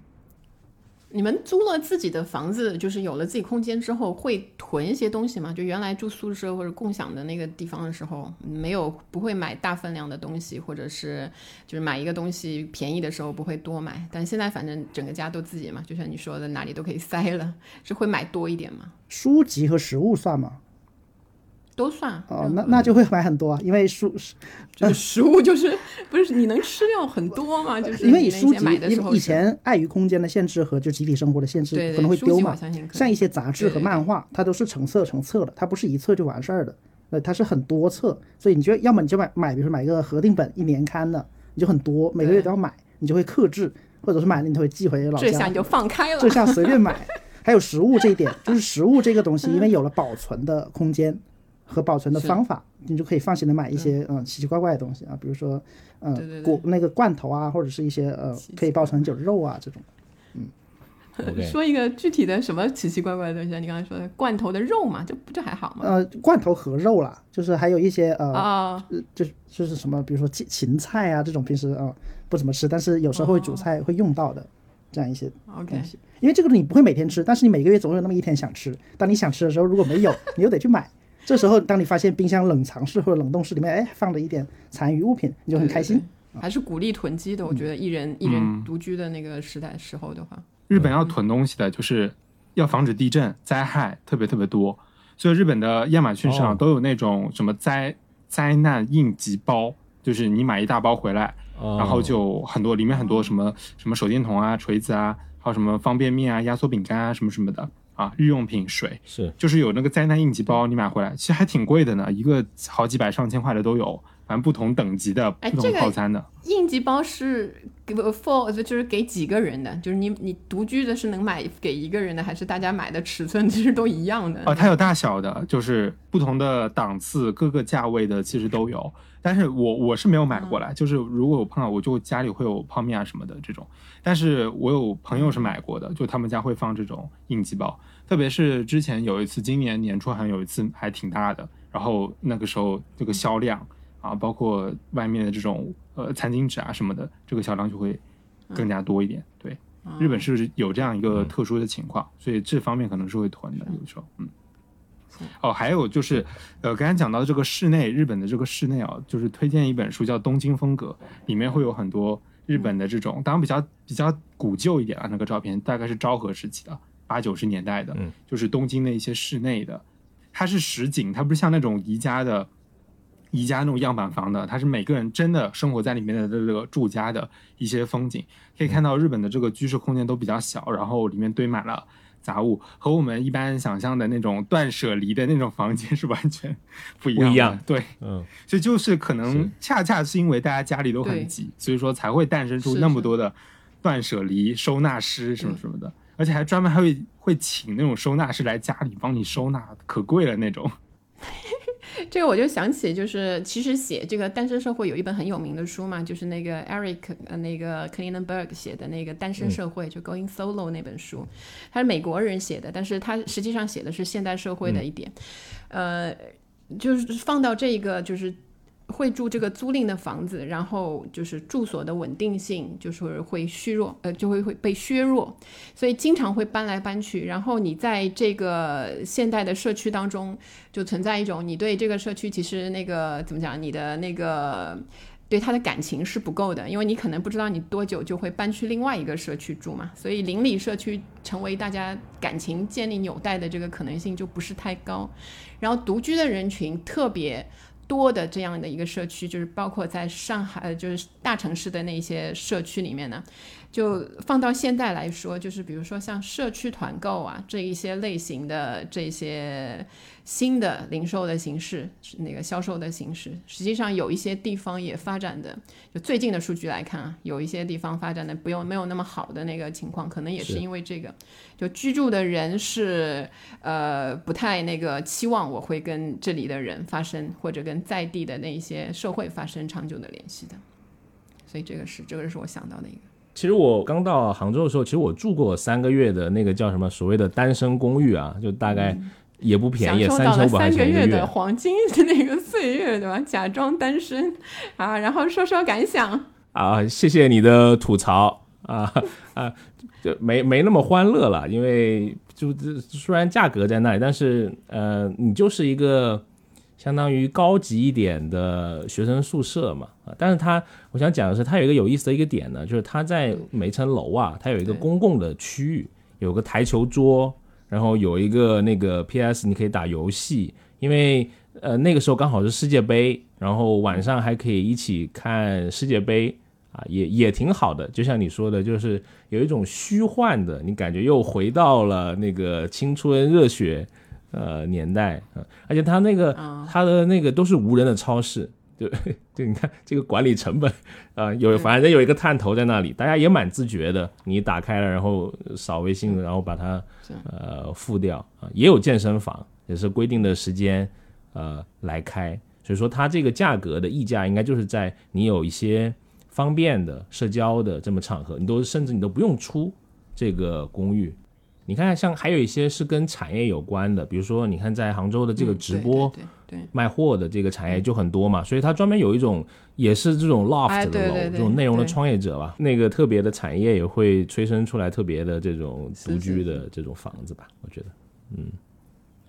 你们租了自己的房子，就是有了自己空间之后，会囤一些东西吗？就原来住宿舍或者共享的那个地方的时候，没有不会买大分量的东西，或者是就是买一个东西便宜的时候不会多买。但现在反正整个家都自己嘛，就像你说的，哪里都可以塞了，是会买多一点吗？书籍和食物算吗？都算哦，那那就会买很多啊，因为书 就是食物就是不是你能吃掉很多嘛？就是因为书籍以前碍于空间的限制和就集体生活的限制，可能会丢嘛。像一些杂志和漫画，它都是成册成册的，它不是一册就完事儿的，呃，它是很多册，所以你就要么你就买买，比如说买一个合订本一年刊的，你就很多，每个月都要买，你就会克制，或者是买了你就会寄回老家。这下你就放开了，这下随便买。还有食物这一点，就是食物这个东西，因为有了保存的空间。和保存的方法，你就可以放心的买一些嗯奇奇怪怪的东西啊，比如说嗯果那个罐头啊，或者是一些呃可以保存很久的肉啊这种，嗯。说一个具体的什么奇奇怪怪的东西啊？你刚才说的罐头的肉嘛，这不就还好吗？呃，罐头和肉啦，就是还有一些呃，就就是什么，比如说芹芹菜啊这种，平时啊不怎么吃，但是有时候会煮菜会用到的这样一些东西。因为这个你不会每天吃，但是你每个月总有那么一天想吃。当你想吃的时候，如果没有，你又得去买。这时候，当你发现冰箱冷藏室或者冷冻室里面，哎，放了一点残余物品，你就很开心。还是鼓励囤积的，我觉得一人一人独居的那个时代时候的话，日本要囤东西的，就是要防止地震灾害特别特别多，所以日本的亚马逊上都有那种什么灾灾难应急包，就是你买一大包回来，然后就很多里面很多什么什么手电筒啊、锤子啊，还有什么方便面啊、压缩饼干啊什么什么的。啊，日用品水是，就是有那个灾难应急包，你买回来其实还挺贵的呢，一个好几百上千块的都有，反正不同等级的不同套餐的。应急包是给 for 就是给几个人的？就是你你独居的是能买给一个人的，还是大家买的尺寸 其实都一样的？哦，它有大小的，就是不同的档次、各个价位的其实都有。但是我我是没有买过来，就是如果我碰到，我就家里会有泡面啊什么的这种。但是我有朋友是买过的，就他们家会放这种应急包，特别是之前有一次，今年年初好像有一次还挺大的，然后那个时候这个销量啊，包括外面的这种呃餐巾纸啊什么的，这个销量就会更加多一点。对，日本是有这样一个特殊的情况，所以这方面可能是会囤的，有时候，嗯。哦，还有就是，呃，刚才讲到这个室内，日本的这个室内啊，就是推荐一本书叫《东京风格》，里面会有很多日本的这种，当然比较比较古旧一点啊，那个照片大概是昭和时期的，八九十年代的，就是东京的一些室内的，它是实景，它不是像那种宜家的宜家那种样板房的，它是每个人真的生活在里面的这个住家的一些风景，可以看到日本的这个居室空间都比较小，然后里面堆满了。杂物和我们一般想象的那种断舍离的那种房间是完全 不一样。不一样，对，嗯，所以就是可能恰恰是因为大家家里都很挤，所以说才会诞生出那么多的断舍离收纳师什么什么的，而且还专门还会会请那种收纳师来家里帮你收纳，可贵了那种。这个我就想起，就是其实写这个单身社会有一本很有名的书嘛，就是那个 Eric 呃那个 Klinenberg 写的那个单身社会，就 Going Solo 那本书，他是美国人写的，但是他实际上写的是现代社会的一点，呃，就是放到这个就是会住这个租赁的房子，然后就是住所的稳定性就是会虚弱，呃，就会会被削弱，所以经常会搬来搬去。然后你在这个现代的社区当中，就存在一种你对这个社区其实那个怎么讲，你的那个。对他的感情是不够的，因为你可能不知道你多久就会搬去另外一个社区住嘛，所以邻里社区成为大家感情建立纽带的这个可能性就不是太高。然后独居的人群特别多的这样的一个社区，就是包括在上海，就是大城市的那些社区里面呢。就放到现代来说，就是比如说像社区团购啊这一些类型的这些新的零售的形式，那个销售的形式，实际上有一些地方也发展的，就最近的数据来看啊，有一些地方发展的不用没有那么好的那个情况，可能也是因为这个，就居住的人是呃不太那个期望我会跟这里的人发生或者跟在地的那一些社会发生长久的联系的，所以这个是这个是我想到的一个。其实我刚到杭州的时候，其实我住过三个月的那个叫什么所谓的单身公寓啊，就大概也不便宜，三千五三个月的黄金的那个岁月，对吧？假装单身啊，然后说说感想啊，谢谢你的吐槽啊 啊，就没没那么欢乐了，因为就虽然价格在那里，但是呃，你就是一个。相当于高级一点的学生宿舍嘛，啊，但是它我想讲的是，它有一个有意思的一个点呢，就是它在每层楼啊，它有一个公共的区域，有个台球桌，然后有一个那个 PS，你可以打游戏，因为呃那个时候刚好是世界杯，然后晚上还可以一起看世界杯，啊，也也挺好的，就像你说的，就是有一种虚幻的，你感觉又回到了那个青春热血。呃，年代啊，而且他那个他的那个都是无人的超市，就 就你看这个管理成本啊，有反正有一个探头在那里，大家也蛮自觉的。你打开了，然后扫微信，然后把它呃付掉啊，也有健身房，也是规定的时间呃来开，所以说它这个价格的溢价应该就是在你有一些方便的社交的这么场合，你都甚至你都不用出这个公寓。你看，像还有一些是跟产业有关的，比如说，你看在杭州的这个直播卖货的这个产业就很多嘛，所以它专门有一种也是这种 loft 的楼，这种内容的创业者吧，那个特别的产业也会催生出来特别的这种独居的这种房子吧，我觉得，嗯，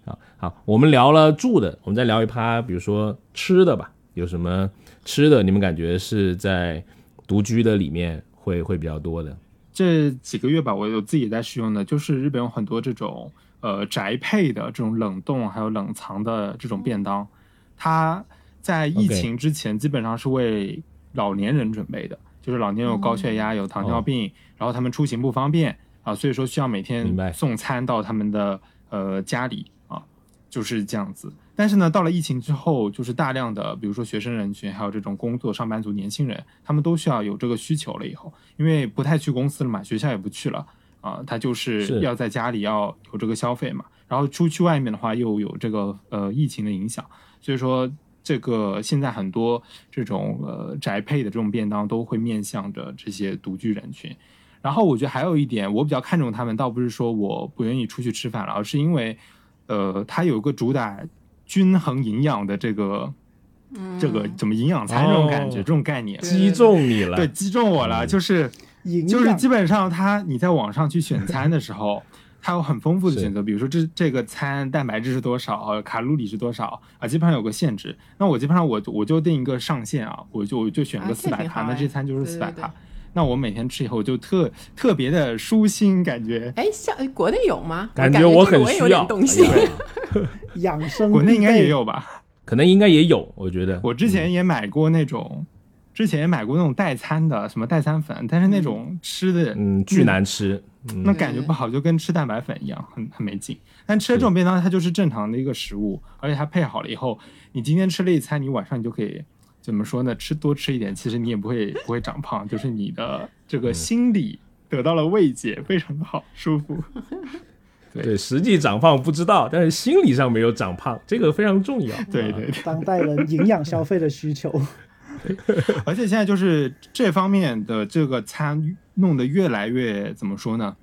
好好，我们聊了住的，我们再聊一趴，比如说吃的吧，有什么吃的？你们感觉是在独居的里面会会比较多的？这几个月吧，我有自己在使用的，就是日本有很多这种呃宅配的这种冷冻还有冷藏的这种便当，它在疫情之前基本上是为老年人准备的，就是老年有高血压、有糖尿病，然后他们出行不方便啊，所以说需要每天送餐到他们的呃家里啊，就是这样子。但是呢，到了疫情之后，就是大量的，比如说学生人群，还有这种工作上班族、年轻人，他们都需要有这个需求了。以后，因为不太去公司了嘛，学校也不去了啊，他就是要在家里要有这个消费嘛。然后出去外面的话，又有这个呃疫情的影响，所以说这个现在很多这种呃宅配的这种便当都会面向着这些独居人群。然后我觉得还有一点，我比较看重他们，倒不是说我不愿意出去吃饭了，而是因为呃，它有个主打。均衡营养的这个，这个怎么营养餐这种感觉，这种概念击中你了，对，击中我了，就是就是基本上它你在网上去选餐的时候，它有很丰富的选择，比如说这这个餐蛋白质是多少，卡路里是多少啊，基本上有个限制。那我基本上我我就定一个上限啊，我就我就选个四百卡，那这餐就是四百卡。那我每天吃以后就特特别的舒心，感觉。哎，像国内有吗？感觉我很需要东西。养生，国内应该也有吧？可能应该也有，我觉得。我之前也买过那种，之前也买过那种代餐的，什么代餐粉，但是那种吃的，嗯，巨难吃，那感觉不好，就跟吃蛋白粉一样，很很没劲。但吃了这种便当，它就是正常的一个食物，而且它配好了以后，你今天吃了一餐，你晚上你就可以。怎么说呢？吃多吃一点，其实你也不会不会长胖，就是你的 这个心理得到了慰藉，非常的好，舒服。对，实际长胖不知道，但是心理上没有长胖，这个非常重要。对对，当代人营养消费的需求。而且现在就是这方面的这个餐弄得越来越怎么说呢？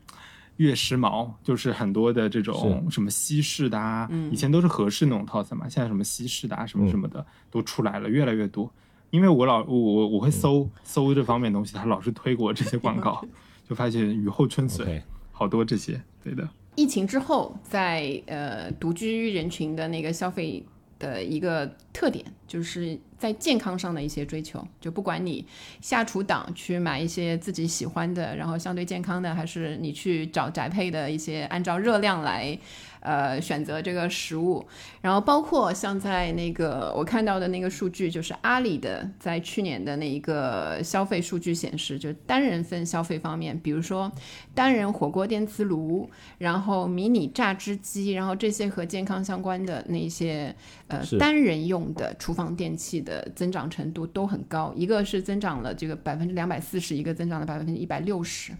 越时髦，就是很多的这种什么西式的啊，以前都是合适那种套餐嘛，现在什么西式的啊，什么什么的都出来了，越来越多。因为我老我我我会搜搜这方面东西，他老是推给我这些广告，就发现雨后春笋，好多这些，对的。疫情之后，在呃独居人群的那个消费的一个特点，就是在健康上的一些追求。就不管你下厨党去买一些自己喜欢的，然后相对健康的，还是你去找宅配的一些按照热量来。呃，选择这个食物，然后包括像在那个我看到的那个数据，就是阿里的在去年的那一个消费数据显示，就单人份消费方面，比如说单人火锅电磁炉，然后迷你榨汁机，然后这些和健康相关的那些呃单人用的厨房电器的增长程度都很高，一个是增长了这个百分之两百四十，一个增长了百分之一百六十。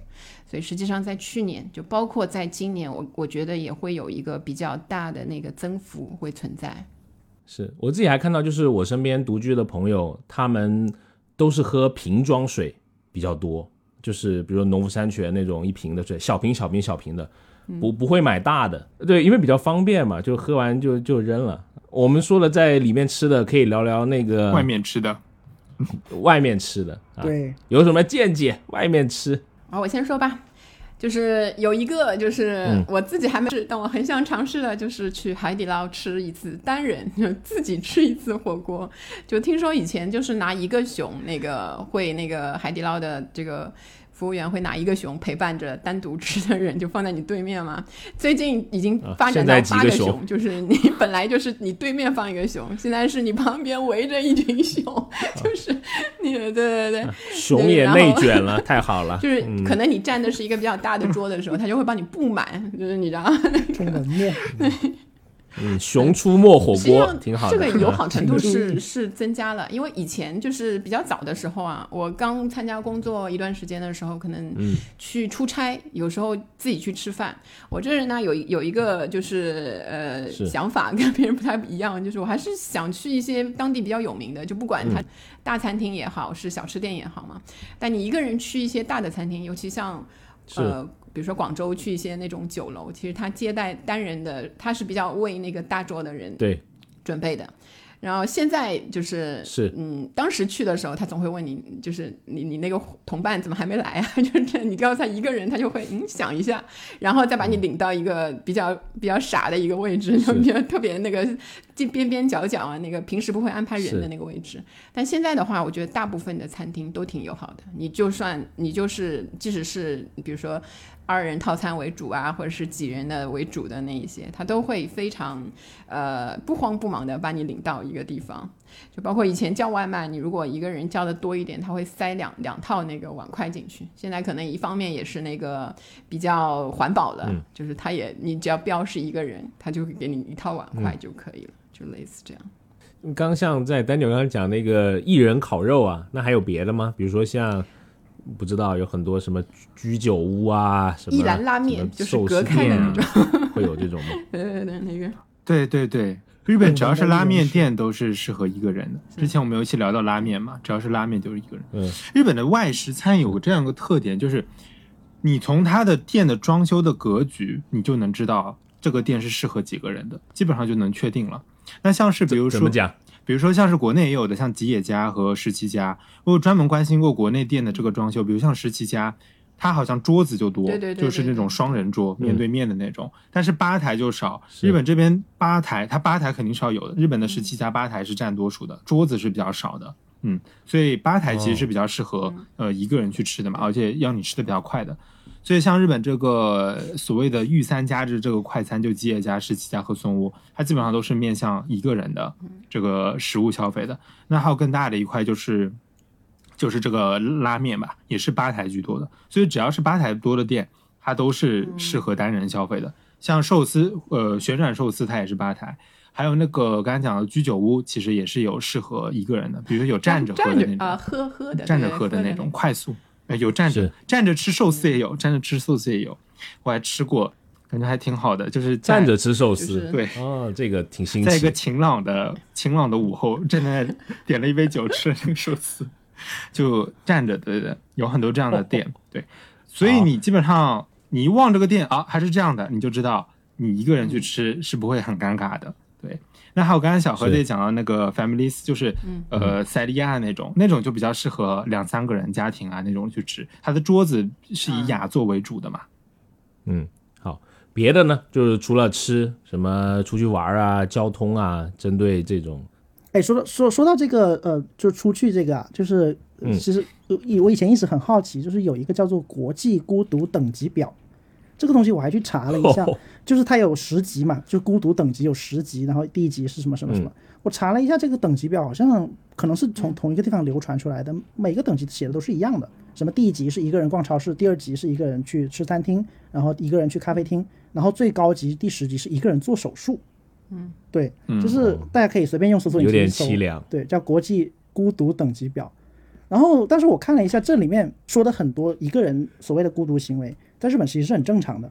所以实际上，在去年就包括在今年，我我觉得也会有一个比较大的那个增幅会存在。是我自己还看到，就是我身边独居的朋友，他们都是喝瓶装水比较多，就是比如农夫山泉那种一瓶的水，小瓶小瓶小瓶的，不不会买大的。对，因为比较方便嘛，就喝完就就扔了。我们说了，在里面吃的可以聊聊那个外面吃的，外面吃的，对，有什么见解？外面吃。好，我先说吧，就是有一个，就是我自己还没试，但我很想尝试的，就是去海底捞吃一次单人 就自己吃一次火锅。就听说以前就是拿一个熊，那个会那个海底捞的这个。服务员会拿一个熊陪伴着单独吃的人，就放在你对面吗？最近已经发展到八个熊，就是你本来就是你对面放一个熊，现在是你旁边围着一群熊，就是你对对对，熊也内卷了，太好了。就是可能你站的是一个比较大的桌的时候，他就会帮你布满，就是你知道充门面。嗯，熊出没火锅挺好的，这个友好程度是 是增加了。因为以前就是比较早的时候啊，我刚参加工作一段时间的时候，可能去出差，有时候自己去吃饭。我这人呢有有一个就是呃想法跟别人不太一样，就是我还是想去一些当地比较有名的，就不管它大餐厅也好，是小吃店也好嘛。但你一个人去一些大的餐厅，尤其像呃。比如说广州去一些那种酒楼，其实他接待单人的，他是比较为那个大桌的人对准备的。然后现在就是是嗯，当时去的时候，他总会问你，就是你你那个同伴怎么还没来啊？就是你告诉他一个人，他就会嗯想一下，然后再把你领到一个比较比较傻的一个位置，就比较特别那个边边边角角啊，那个平时不会安排人的那个位置。但现在的话，我觉得大部分的餐厅都挺友好的。你就算你就是即使是比如说。二人套餐为主啊，或者是几人的为主的那一些，他都会非常呃不慌不忙的把你领到一个地方。就包括以前叫外卖，你如果一个人叫的多一点，他会塞两两套那个碗筷进去。现在可能一方面也是那个比较环保的，就是他也你只要标是一个人，他就会给你一套碗筷就可以了，就类似这样。刚像在丹尼刚刚讲那个一人烤肉啊，那还有别的吗？比如说像。不知道有很多什么居酒屋啊，什么一兰拉面，就是隔开的那种，会有这种吗？对对对，那个，对对对，日本只要是拉面店都是适合一个人的。之前我们有一期聊到拉面嘛，只要是拉面就是一个人。嗯，日本的外食餐有个这样一个特点，就是你从它的店的装修的格局，你就能知道这个店是适合几个人的，基本上就能确定了。那像是比如说怎么讲？比如说像是国内也有的，像吉野家和十七家，我有专门关心过国内店的这个装修。比如像十七家，它好像桌子就多，就是那种双人桌面对面的那种，但是吧台就少。日本这边吧台，它吧台肯定是要有的。日本的十七家吧台是占多数的，桌子是比较少的。嗯，所以吧台其实是比较适合呃一个人去吃的嘛，而且要你吃的比较快的。所以像日本这个所谓的御三家制这个快餐，就吉野家、十七家和松屋，它基本上都是面向一个人的这个食物消费的。那还有更大的一块就是，就是这个拉面吧，也是吧台居多的。所以只要是吧台多的店，它都是适合单人消费的。像寿司，呃，旋转寿司它也是吧台，还有那个刚才讲的居酒屋，其实也是有适合一个人的，比如有站着喝的那种，啊，喝喝的，站着喝的那种快速。有站着站着吃寿司也有，站着吃寿司也有，我还吃过，感觉还挺好的。就是站着吃寿司，对，哦，这个挺新奇。在一个晴朗的晴朗的午后，站在点了一杯酒，吃了那个寿司，就站着，对对，有很多这样的店，对。所以你基本上你一望这个店啊，还是这样的，你就知道你一个人去吃是不会很尴尬的。对，那还有刚才小何姐讲到那个 families，就是呃塞利亚那种，那种就比较适合两三个人家庭啊那种去吃，它的桌子是以雅座为主的嘛。嗯，好，别的呢，就是除了吃，什么出去玩啊、交通啊，针对这种，哎，说到说说到这个呃，就出去这个啊，就是其实呃以我以前一直很好奇，就是有一个叫做国际孤独等级表，这个东西我还去查了一下，就是它有十级嘛，就孤独等级有十级，然后第一级是什么什么什么。我查了一下这个等级表，好像可能是从同一个地方流传出来的，每个等级写的都是一样的。什么第一级是一个人逛超市，第二级是一个人去吃餐厅，然后一个人去咖啡厅，然后最高级第十级是一个人做手术。嗯，对，就是大家可以随便用搜索引有点擎搜凄凉。对，叫国际孤独等级表。然后，但是我看了一下，这里面说的很多一个人所谓的孤独行为，在日本其实是很正常的。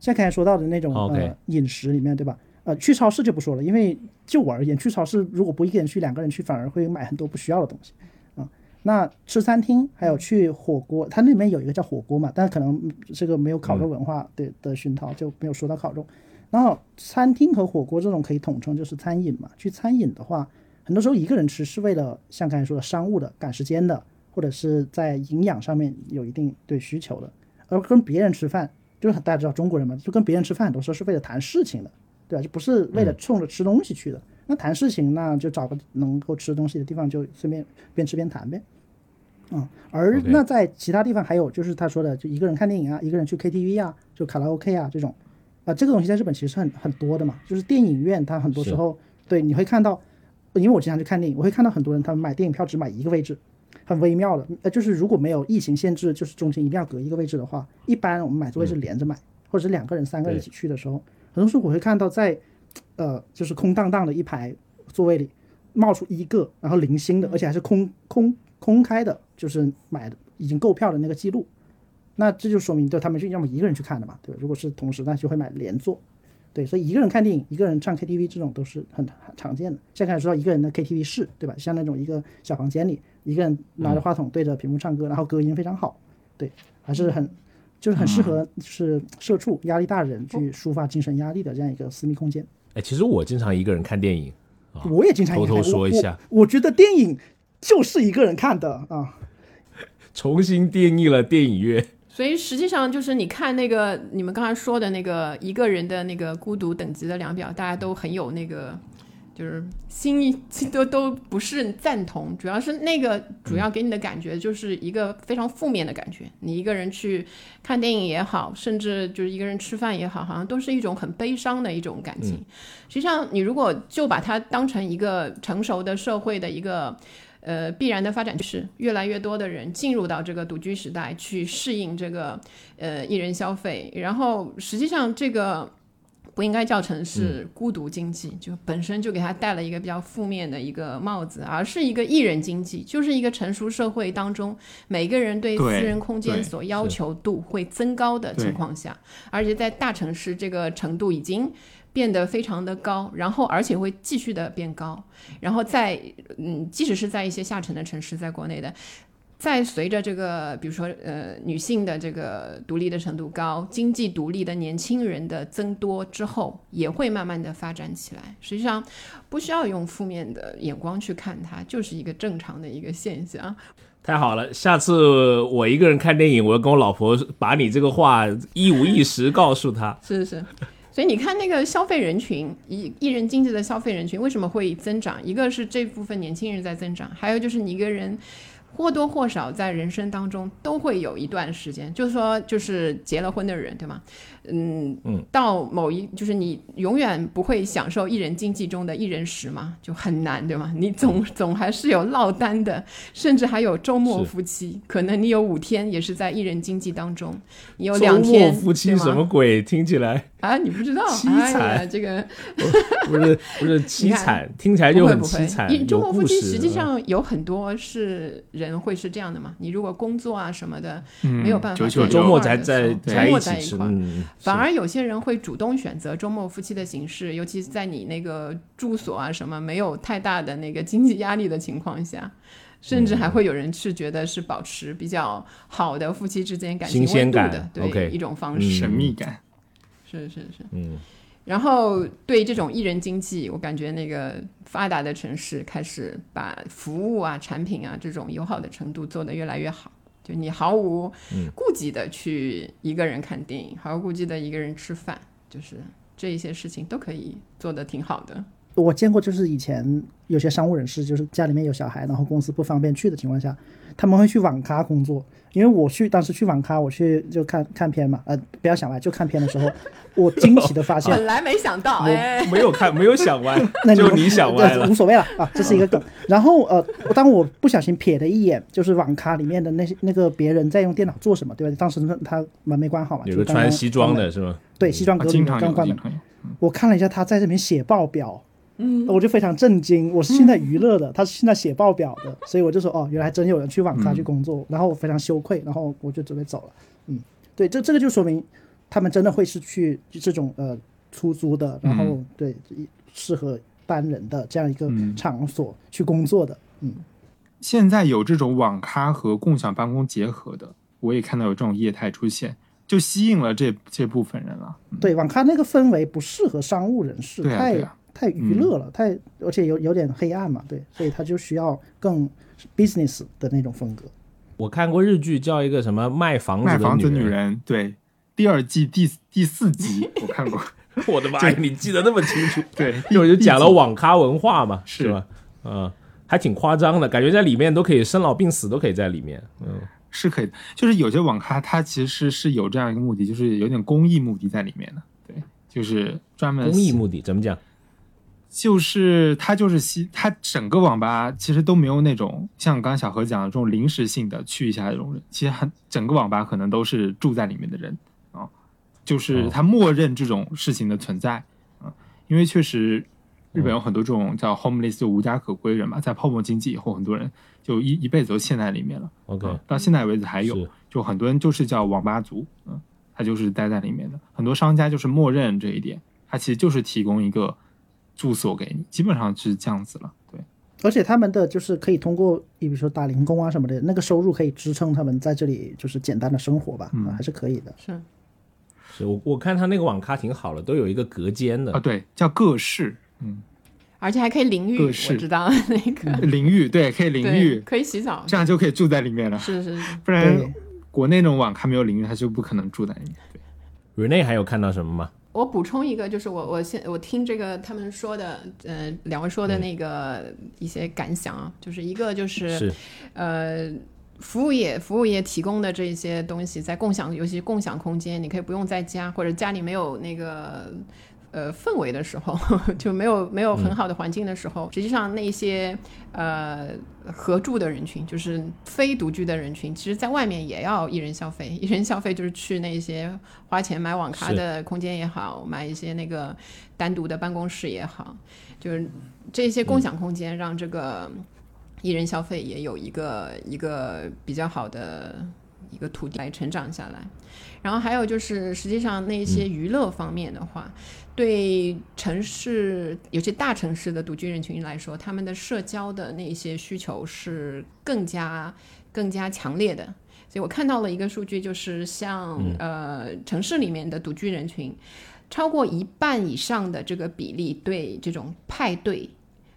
像刚才说到的那种呃饮食里面，对吧？呃，去超市就不说了，因为就我而言，去超市如果不一个人去，两个人去，反而会买很多不需要的东西啊。那吃餐厅还有去火锅，它那里面有一个叫火锅嘛，但可能这个没有烤肉文化的的熏陶，就没有说到烤肉。然后餐厅和火锅这种可以统称就是餐饮嘛。去餐饮的话，很多时候一个人吃是为了像刚才说的商务的、赶时间的，或者是在营养上面有一定对需求的。而跟别人吃饭，就是大家知道中国人嘛，就跟别人吃饭很多时候是为了谈事情的，对吧？就不是为了冲着吃东西去的。那谈事情，那就找个能够吃东西的地方，就顺便边吃边谈呗。嗯，而那在其他地方还有就是他说的，就一个人看电影啊，一个人去 KTV 啊，就卡拉 OK 啊这种，啊、这个东西在日本其实是很很多的嘛。就是电影院，它很多时候对你会看到，因为我经常去看电影，我会看到很多人他们买电影票只买一个位置，很微妙的。呃，就是如果没有疫情限制，就是中间一定要隔一个位置的话，一般我们买座位是连着买，或者是两个人、三个人一起去的时候，很多时候我会看到在呃就是空荡荡的一排座位里冒出一个，然后零星的，而且还是空空空开的，就是买的已经购票的那个记录。那这就说明，对他们就要么一个人去看的嘛，对吧？如果是同时，那就会买连坐。对，所以一个人看电影，一个人唱 KTV 这种都是很很常见的。现在开始说到一个人的 KTV 室，对吧？像那种一个小房间里，一个人拿着话筒对着屏幕唱歌，然后隔音非常好，对，还是很就是很适合就是社畜压力大的人去抒发精神压力的这样一个私密空间。哎，其实我经常一个人看电影，啊我也经常偷偷说一下，我我，我觉得电影就是一个人看的啊。重新定义了电影院。所以实际上就是你看那个你们刚才说的那个一个人的那个孤独等级的量表，大家都很有那个。就是心意都都不是赞同，主要是那个主要给你的感觉就是一个非常负面的感觉。你一个人去看电影也好，甚至就是一个人吃饭也好，好像都是一种很悲伤的一种感情。实际上，你如果就把它当成一个成熟的社会的一个呃必然的发展趋势，越来越多的人进入到这个独居时代，去适应这个呃一人消费，然后实际上这个。不应该叫成是孤独经济，就本身就给他戴了一个比较负面的一个帽子，而是一个艺人经济，就是一个成熟社会当中每个人对私人空间所要求度会增高的情况下，而且在大城市这个程度已经变得非常的高，然后而且会继续的变高，然后在嗯，即使是在一些下沉的城市，在国内的。在随着这个，比如说，呃，女性的这个独立的程度高，经济独立的年轻人的增多之后，也会慢慢的发展起来。实际上，不需要用负面的眼光去看它，就是一个正常的一个现象。太好了，下次我一个人看电影，我要跟我老婆把你这个话一五一十告诉她。是是是，所以你看那个消费人群，一艺人经济的消费人群为什么会增长？一个是这部分年轻人在增长，还有就是你一个人。或多或少在人生当中都会有一段时间，就是说，就是结了婚的人，对吗？嗯嗯，到某一就是你永远不会享受一人经济中的一人食嘛，就很难，对吗？你总总还是有落单的，甚至还有周末夫妻，可能你有五天也是在一人经济当中，你有周末两天夫妻什么鬼？听起来啊？你不知道？凄惨这个不是不是凄惨，听起来就很凄惨。一周末夫妻实际上有很多是人会是这样的嘛。你如果工作啊什么的，嗯没有办法周末在才周末一起吃，在一块反而有些人会主动选择周末夫妻的形式，尤其是在你那个住所啊什么没有太大的那个经济压力的情况下。甚至还会有人是觉得是保持比较好的夫妻之间感情温度的，对一种方嗯式。神秘感。是是是。嗯，然后对这种艺人经济，我感觉那个发达的城市开始把服务啊、产品啊这种友好的程度做得越来越好。就你毫无顾忌的去一个人看电影，毫无顾忌的一个人吃饭，就是这一些事情都可以做得挺好的。我见过，就是以前有些商务人士，就是家里面有小孩，然后公司不方便去的情况下，他们会去网咖工作。因为我去当时去网咖，我去就看看片嘛，呃，不要想歪，就看片的时候，我惊奇的发现，本来没想到，哎，没有看，没有想歪 那，就你想歪了无。所谓了啊，这是一个梗。然后呃，当我不小心瞥了一眼，就是网咖里面的那些那个别人在用电脑做什么，对吧？当时他他门没关好嘛，有个穿西装，的是吗？对，西装革履刚关门。我看了一下他在这边写报表，嗯，我就非常震惊。我是现在娱乐的，他是现在写报表的，所以我就说哦，原来真有人去网咖去工作，然后我非常羞愧，然后我就准备走了。嗯，对，这这个就说明他们真的会是去这种呃出租的，然后、对适合单人的这样一个嗯场所去工作的。嗯，现在有这种网咖和共享办公结合的，我也看到有这种业态出现，就吸引了这这部分人了。对，网咖那个氛围不适合商务人士，对啊对啊太娱乐了，太而且有有点黑暗嘛，对，所以他就需要更 business 的那种风格。我看过日剧叫一个什么卖房子的卖房子女人，对，第二季第第四集 我看过，我的妈呀，你记得那么清楚？对，一会儿就讲了网咖文化嘛，是是吧？嗯，还挺夸张的，感觉在里面都可以生老病死都可以在里面。嗯，是可以的，就是有些网咖它其实是有这样一个目的，就是有点公益目的在里面的，对，就是专门公益目的怎么讲？就是它就是西，它整个网吧其实都没有那种像刚刚小何讲的这种临时性的去一下这种人，其实很整个网吧可能都是住在里面的人啊，就是他默认这种事情的存在啊，因为确实日本有很多这种叫 homeless 就无家可归人嘛，在泡沫经济以后，很多人就一一辈子都陷在里面了。OK，嗯到现在为止还有，就很多人就是叫网吧族，嗯，他就是待在里面的。很多商家就是默认这一点，他其实就是提供一个住所给你，基本上是这样子了。对，而且他们的就是可以通过，你比如说打零工啊什么的，那个收入可以支撑他们在这里就是简单的生活吧，嗯啊还是可以的。是是我我看他那个网咖挺好的，都有一个隔间的啊，。对，叫各室，嗯，而且还可以淋浴，我知道那个 淋浴，对，可以淋浴，可以洗澡，这样就可以住在里面了。是是是。不然，国内那种网咖没有淋浴，他就不可能住在里面。对，Rene 还有看到什么吗？我补充一个，就是我我现我听这个他们说的，呃，两位说的那个一些感想啊，就是一个就是是。呃，服务业服务业提供的这些东西，在共享，尤其共享空间，你可以不用在家或者家里没有那个呃氛围的时候，就没有没有很好的环境的时候，实际上那些呃合住的人群，就是非独居的人群，其实在外面也要一人消费。一人消费就是去那些花钱买网咖的空间也好，买一些那个单独的办公室也好，就是这些共享空间让这个一人消费也有一个一个比较好的一个土地来成长下来。然后还有就是，实际上那些娱乐方面的话，对城市，尤其大城市的独居人群来说，他们的社交的那些需求是更加更加强烈的。所以我看到了一个数据，就是像、呃城市里面的独居人群，超过一半以上的这个比例对这种派对、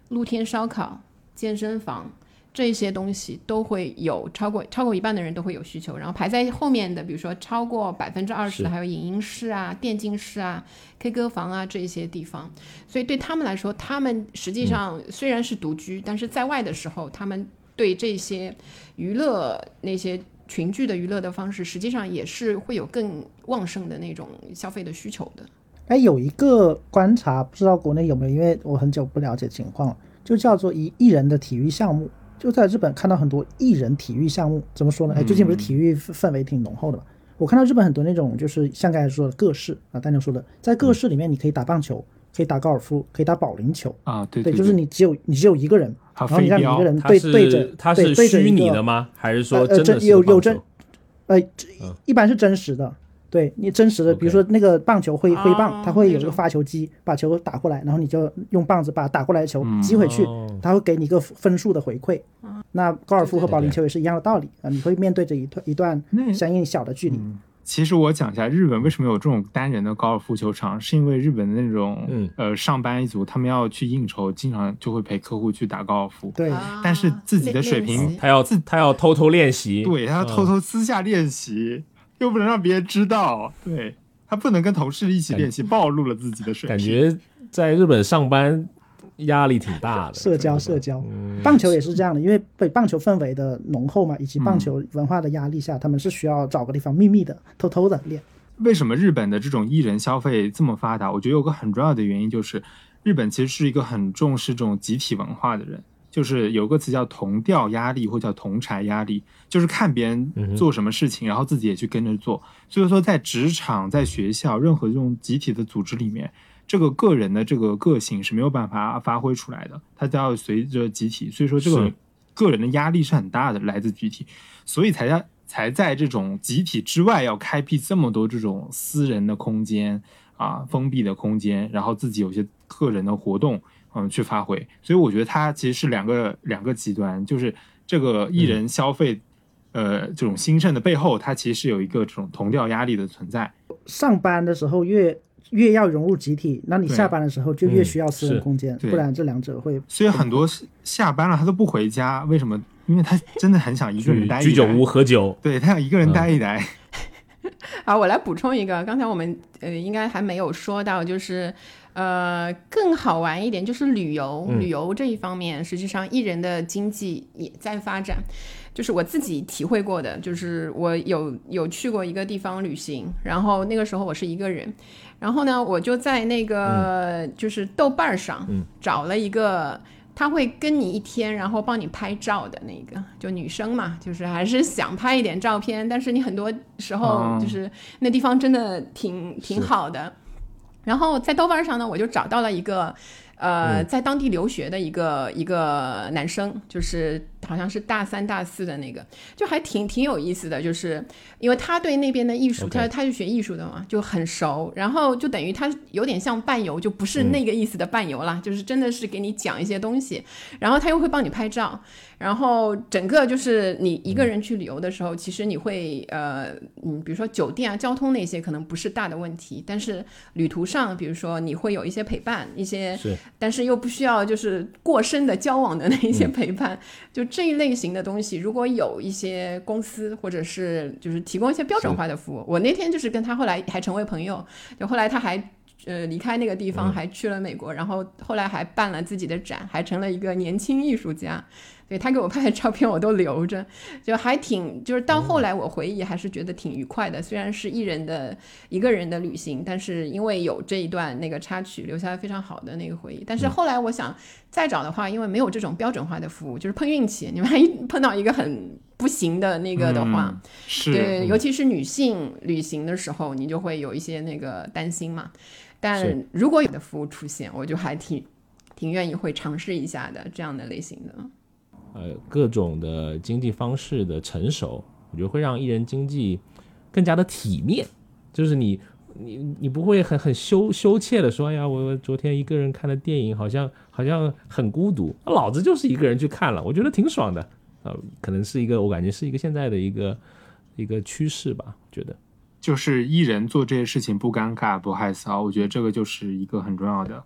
露天烧烤、健身房这些东西都会有超过超过一半的人都会有需求，然后排在后面的，比如说超过百分之二十的还有影音室啊、电竞室啊、K 歌房啊这些地方，所以对他们来说，他们实际上虽然是独居，但是在外的时候，他们对这些娱乐那些群聚的娱乐的方式，实际上也是会有更旺盛的那种消费的需求的。哎，有一个观察，不知道国内有没有，因为我很久不了解情况了，就叫做一艺人的体育项目。就在日本看到很多艺人体育项目，怎么说呢？哎，最近不是体育氛氛围挺浓厚的嘛？我看到日本很多那种，就是像刚才说的各式啊，丹牛说的，在各式里面你可以打棒球，可以打高尔夫，可以打保龄球，啊，对对，对，就是你只有你只有一个人，然后你让你一个人对对着是它是对对着虚拟的吗？还是说真的有有真呃，一般是真实的，对你真实的，比如说那个棒球挥挥棒，哦它会有一个发球机，把球打过来，然后你就用棒子把打过来的球嗯。击回去，哦。它会给你一个分数的回馈。那高尔夫和保龄球也是一样的道理啊，你会面对着一段一段相应小的距离。其实我讲一下日本为什么有这种单人的高尔夫球场，是因为日本的那种、嗯。呃上班一族，他们要去应酬，经常就会陪客户去打高尔夫。对，啊但是自己的水平他要自他要偷偷练习，对，他要偷嗯偷私下练习，又不能让别人知道。对他不能跟同事一起练习，暴露了自己的水平。感觉在日本上班压力挺大的，社交社交，嗯棒球也是这样的，因为被棒球氛围的浓厚嘛，以及嗯棒球文化的压力下，他们是需要找个地方秘密的、偷偷的练。为什么日本的这种艺人消费这么发达？我觉得有个很重要的原因就是，日本其实是一个很重视这种集体文化的人。就是有个词叫同调压力，或叫同柴压力，就是看别人做什么事情，然后自己也去跟着做。所以说，在职场、在学校，任何这种集体的组织里面，这个个人的这个个性是没有办法发挥出来的，他都要随着集体。所以说，这个个人的压力是很大的，来自集体，所以才要才在这种集体之外要开辟这么多这种私人的空间啊，封闭的空间，然后自己有些个人的活动，嗯，去发挥。所以我觉得它其实是两个两个极端，就是这个艺人消费。呃，这种兴盛的背后，它其实是有一个这种同调压力的存在。上班的时候越越要融入集体，那你下班的时候就越嗯需要私人空间，对不然这两者会所以很多下班了他都不回家，为什么？因为他真的很想一个人去待一待居酒屋，喝酒，对他想一个人待一待。好，我来补充一个，刚才我们呃应该还没有说到，就是呃更好玩一点，就是旅游，嗯旅游这一方面，实际上艺人的经济也在发展。就是我自己体会过的，就是我有有去过一个地方旅行，然后那个时候我是一个人，然后呢，我就在那个、就是豆瓣儿上嗯找了一个。他会跟你一天，然后帮你拍照的那个，就女生嘛，就是还是想拍一点照片，但是你很多时候哦就是那地方真的挺挺好的。然后在豆瓣上呢，我就找到了一个，呃，在当地留学的一个一个男生，就是好像是大三大四的那个，就还挺挺有意思的，就是因为他对那边的艺术他他是学艺术的嘛，就很熟，然后就等于他有点像伴游，就不是那个意思的伴游啦，就是真的是给你讲一些东西，然后他又会帮你拍照，然后整个就是你一个人去旅游的时候，其实你会呃嗯，比如说酒店啊、交通那些可能不是大的问题，但是旅途上，比如说你会有一些陪伴，一些是。但是又不需要就是过深的交往的那一些陪伴，就这一类型的东西，如果有一些公司或者是就是提供一些标准化的服务，我那天就是跟他后来还成为朋友，就后来他还。呃，离开那个地方，还去了美国，然后后来还办了自己的展，还成了一个年轻艺术家。对他给我拍的照片我都留着，就还挺，就是到后来我回忆还是觉得挺愉快的。虽然是一人的一个人的旅行，但是因为有这一段那个插曲，留下了非常好的那个回忆。但是后来我想再找的话，因为没有这种标准化的服务，就是碰运气。你们万一 碰到一个很不行的那个的话，嗯是对，尤其是女性旅行的时候，你就会有一些那个担心嘛。但如果有的服务出现，我就还挺挺愿意会尝试一下的这样的类型的。呃，各种的经济方式的成熟，我觉得会让艺人经济更加的体面，就是你。你你不会很很羞羞怯的说，哎呀，我昨天一个人看的电影，好像好像很孤独，老子就是一个人去看了，我觉得挺爽的，呃，可能是一个我感觉是一个现在的一个一个趋势吧，觉得。就是艺人做这些事情不尴尬不害臊，我觉得这个就是一个很重要的，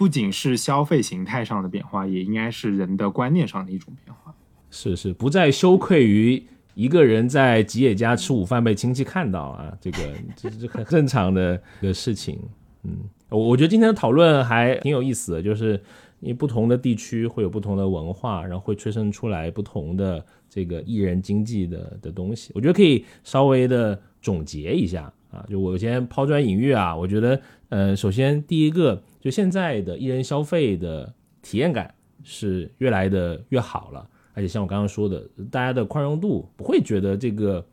不仅是消费形态上的变化，也应该是人的观念上的一种变化。是是，不再羞愧于一个人在吉野家吃午饭被亲戚看到啊，这个这这很正常的一个事情。嗯，我我觉得今天的讨论还挺有意思的，就是因为不同的地区会有不同的文化，然后会催生出来不同的这个艺人经济的的东西。我觉得可以稍微的总结一下啊，就我先抛砖引玉啊，我觉得呃，首先第一个就现在的艺人消费的体验感是越来的越好了。而且像我刚刚说的，大家的宽容度不会觉得这个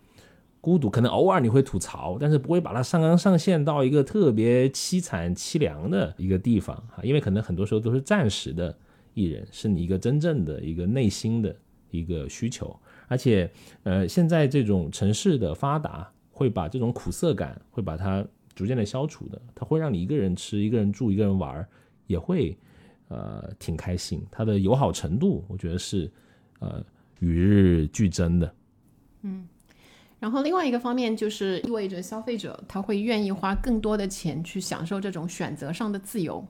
孤独，可能偶尔你会吐槽，但是不会把它上纲上线到一个特别凄惨凄凉的一个地方啊，因为可能很多时候都是暂时的艺人，是你一个真正的一个内心的一个需求，而且呃，现在这种城市的发达会把这种苦涩感会把它逐渐的消除的，它会让你一个人吃、一个人住、一个人玩也会呃挺开心。它的友好程度，我觉得是呃与日俱增的。嗯然后另外一个方面就是意味着消费者他会愿意花更多的钱去享受这种选择上的自由。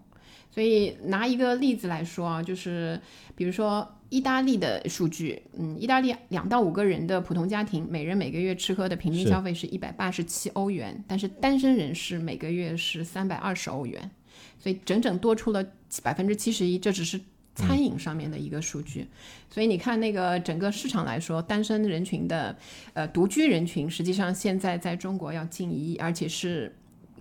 所以拿一个例子来说啊，就是比如说意大利的数据，嗯，意大利两到五个人的普通家庭，每人每个月吃喝的平均消费是一百八十七欧元，但是单身人士每个月是三百二十欧元，所以整整多出了百分之七十一，这只是餐饮上面的一个数据。所以你看那个整个市场来说，单身人群的呃独居人群，实际上现在在中国要近一亿，而且是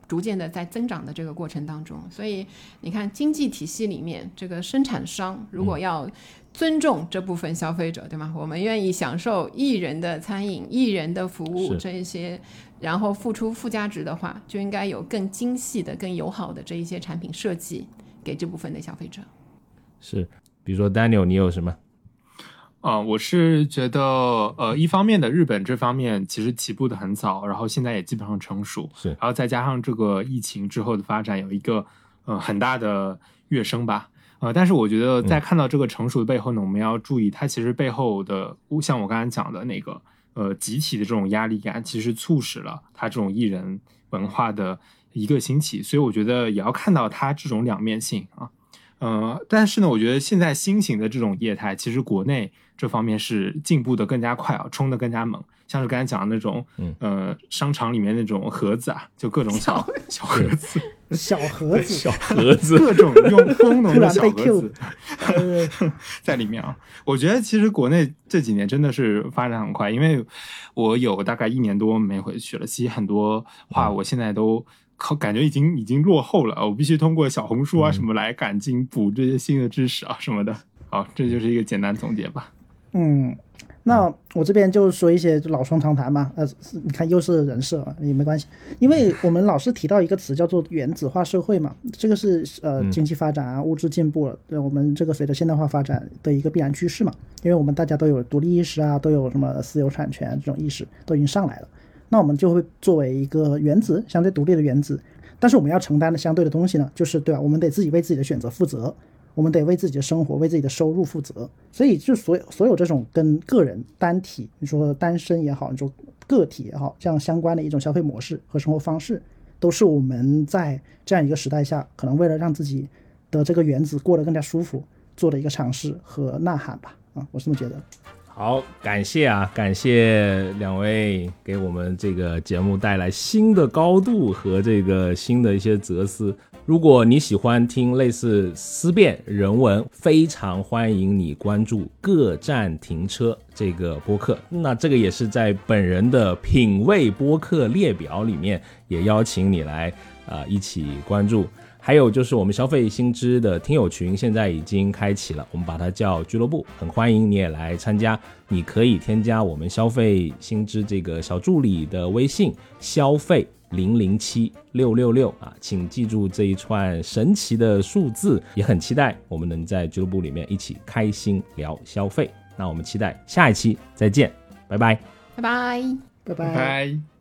逐渐的在增长的这个过程当中。所以你看经济体系里面，这个生产商如果要尊重这部分消费者，对吗？我们愿意享受艺人的餐饮、艺人的服务这一些，然后付出附加值的话，就应该有更精细的、更友好的这一些产品设计给这部分的消费者。是，比如说 Daniel，你有什么？啊、我是觉得，呃，一方面的日本这方面其实起步的很早，然后现在也基本上成熟，是然后再加上这个疫情之后的发展，有一个呃很大的跃升吧。呃，但是我觉得在看到这个成熟的背后呢，我们要注意它其实背后的，像我刚才讲的那个呃集体的这种压力感，其实促使了它这种艺人文化的一个兴起。所以我觉得也要看到它这种两面性啊。呃，但是呢，我觉得现在新型的这种业态，其实国内这方面是进步的更加快啊，冲的更加猛。像是刚才讲的那种，嗯呃，商场里面那种盒子啊，就各种小小盒子，小盒子，小盒子，各种用功能的小盒子在里面啊。我觉得其实国内这几年真的是发展很快，因为我有大概一年多没回去了，其实很多话我现在都。靠，感觉已经已经落后了，我必须通过小红书啊什么来赶紧补这些新的知识啊什么的。好，这就是一个简单总结吧。嗯，那我这边就说一些老生常谈嘛，呃，你看又是人设也没关系，因为我们老是提到一个词叫做原子化社会嘛，这个是呃经济发展啊、物质进步，对我们这个随着现代化发展的一个必然趋势嘛，因为我们大家都有独立意识啊，都有什么私有产权这种意识都已经上来了，那我们就会作为一个原子，相对独立的原子，但是我们要承担的相对的东西呢，就是对吧？我们得自己为自己的选择负责。我们得为自己的生活、为自己的收入负责，所以就所有所有这种跟个人单体，你说单身也好，你说个体也好，这样相关的一种消费模式和生活方式，都是我们在这样一个时代下，可能为了让自己的这个原子过得更加舒服，做的一个尝试和呐喊吧。啊，我是这么觉得。好，感谢啊，感谢两位给我们这个节目带来新的高度和这个新的一些哲思。如果你喜欢听类似思辨人文，非常欢迎你关注“各站停车”这个播客。那这个也是在本人的品味播客列表里面，也邀请你来啊、一起关注。还有就是我们消费新知的听友群现在已经开启了，我们把它叫俱乐部，很欢迎你也来参加。你可以添加我们消费新知这个小助理的微信消费零零七六六六啊，请记住这一串神奇的数字，也很期待我们能在俱乐部里面一起开心聊消费。那我们期待下一期再见，拜拜。拜拜。拜拜拜。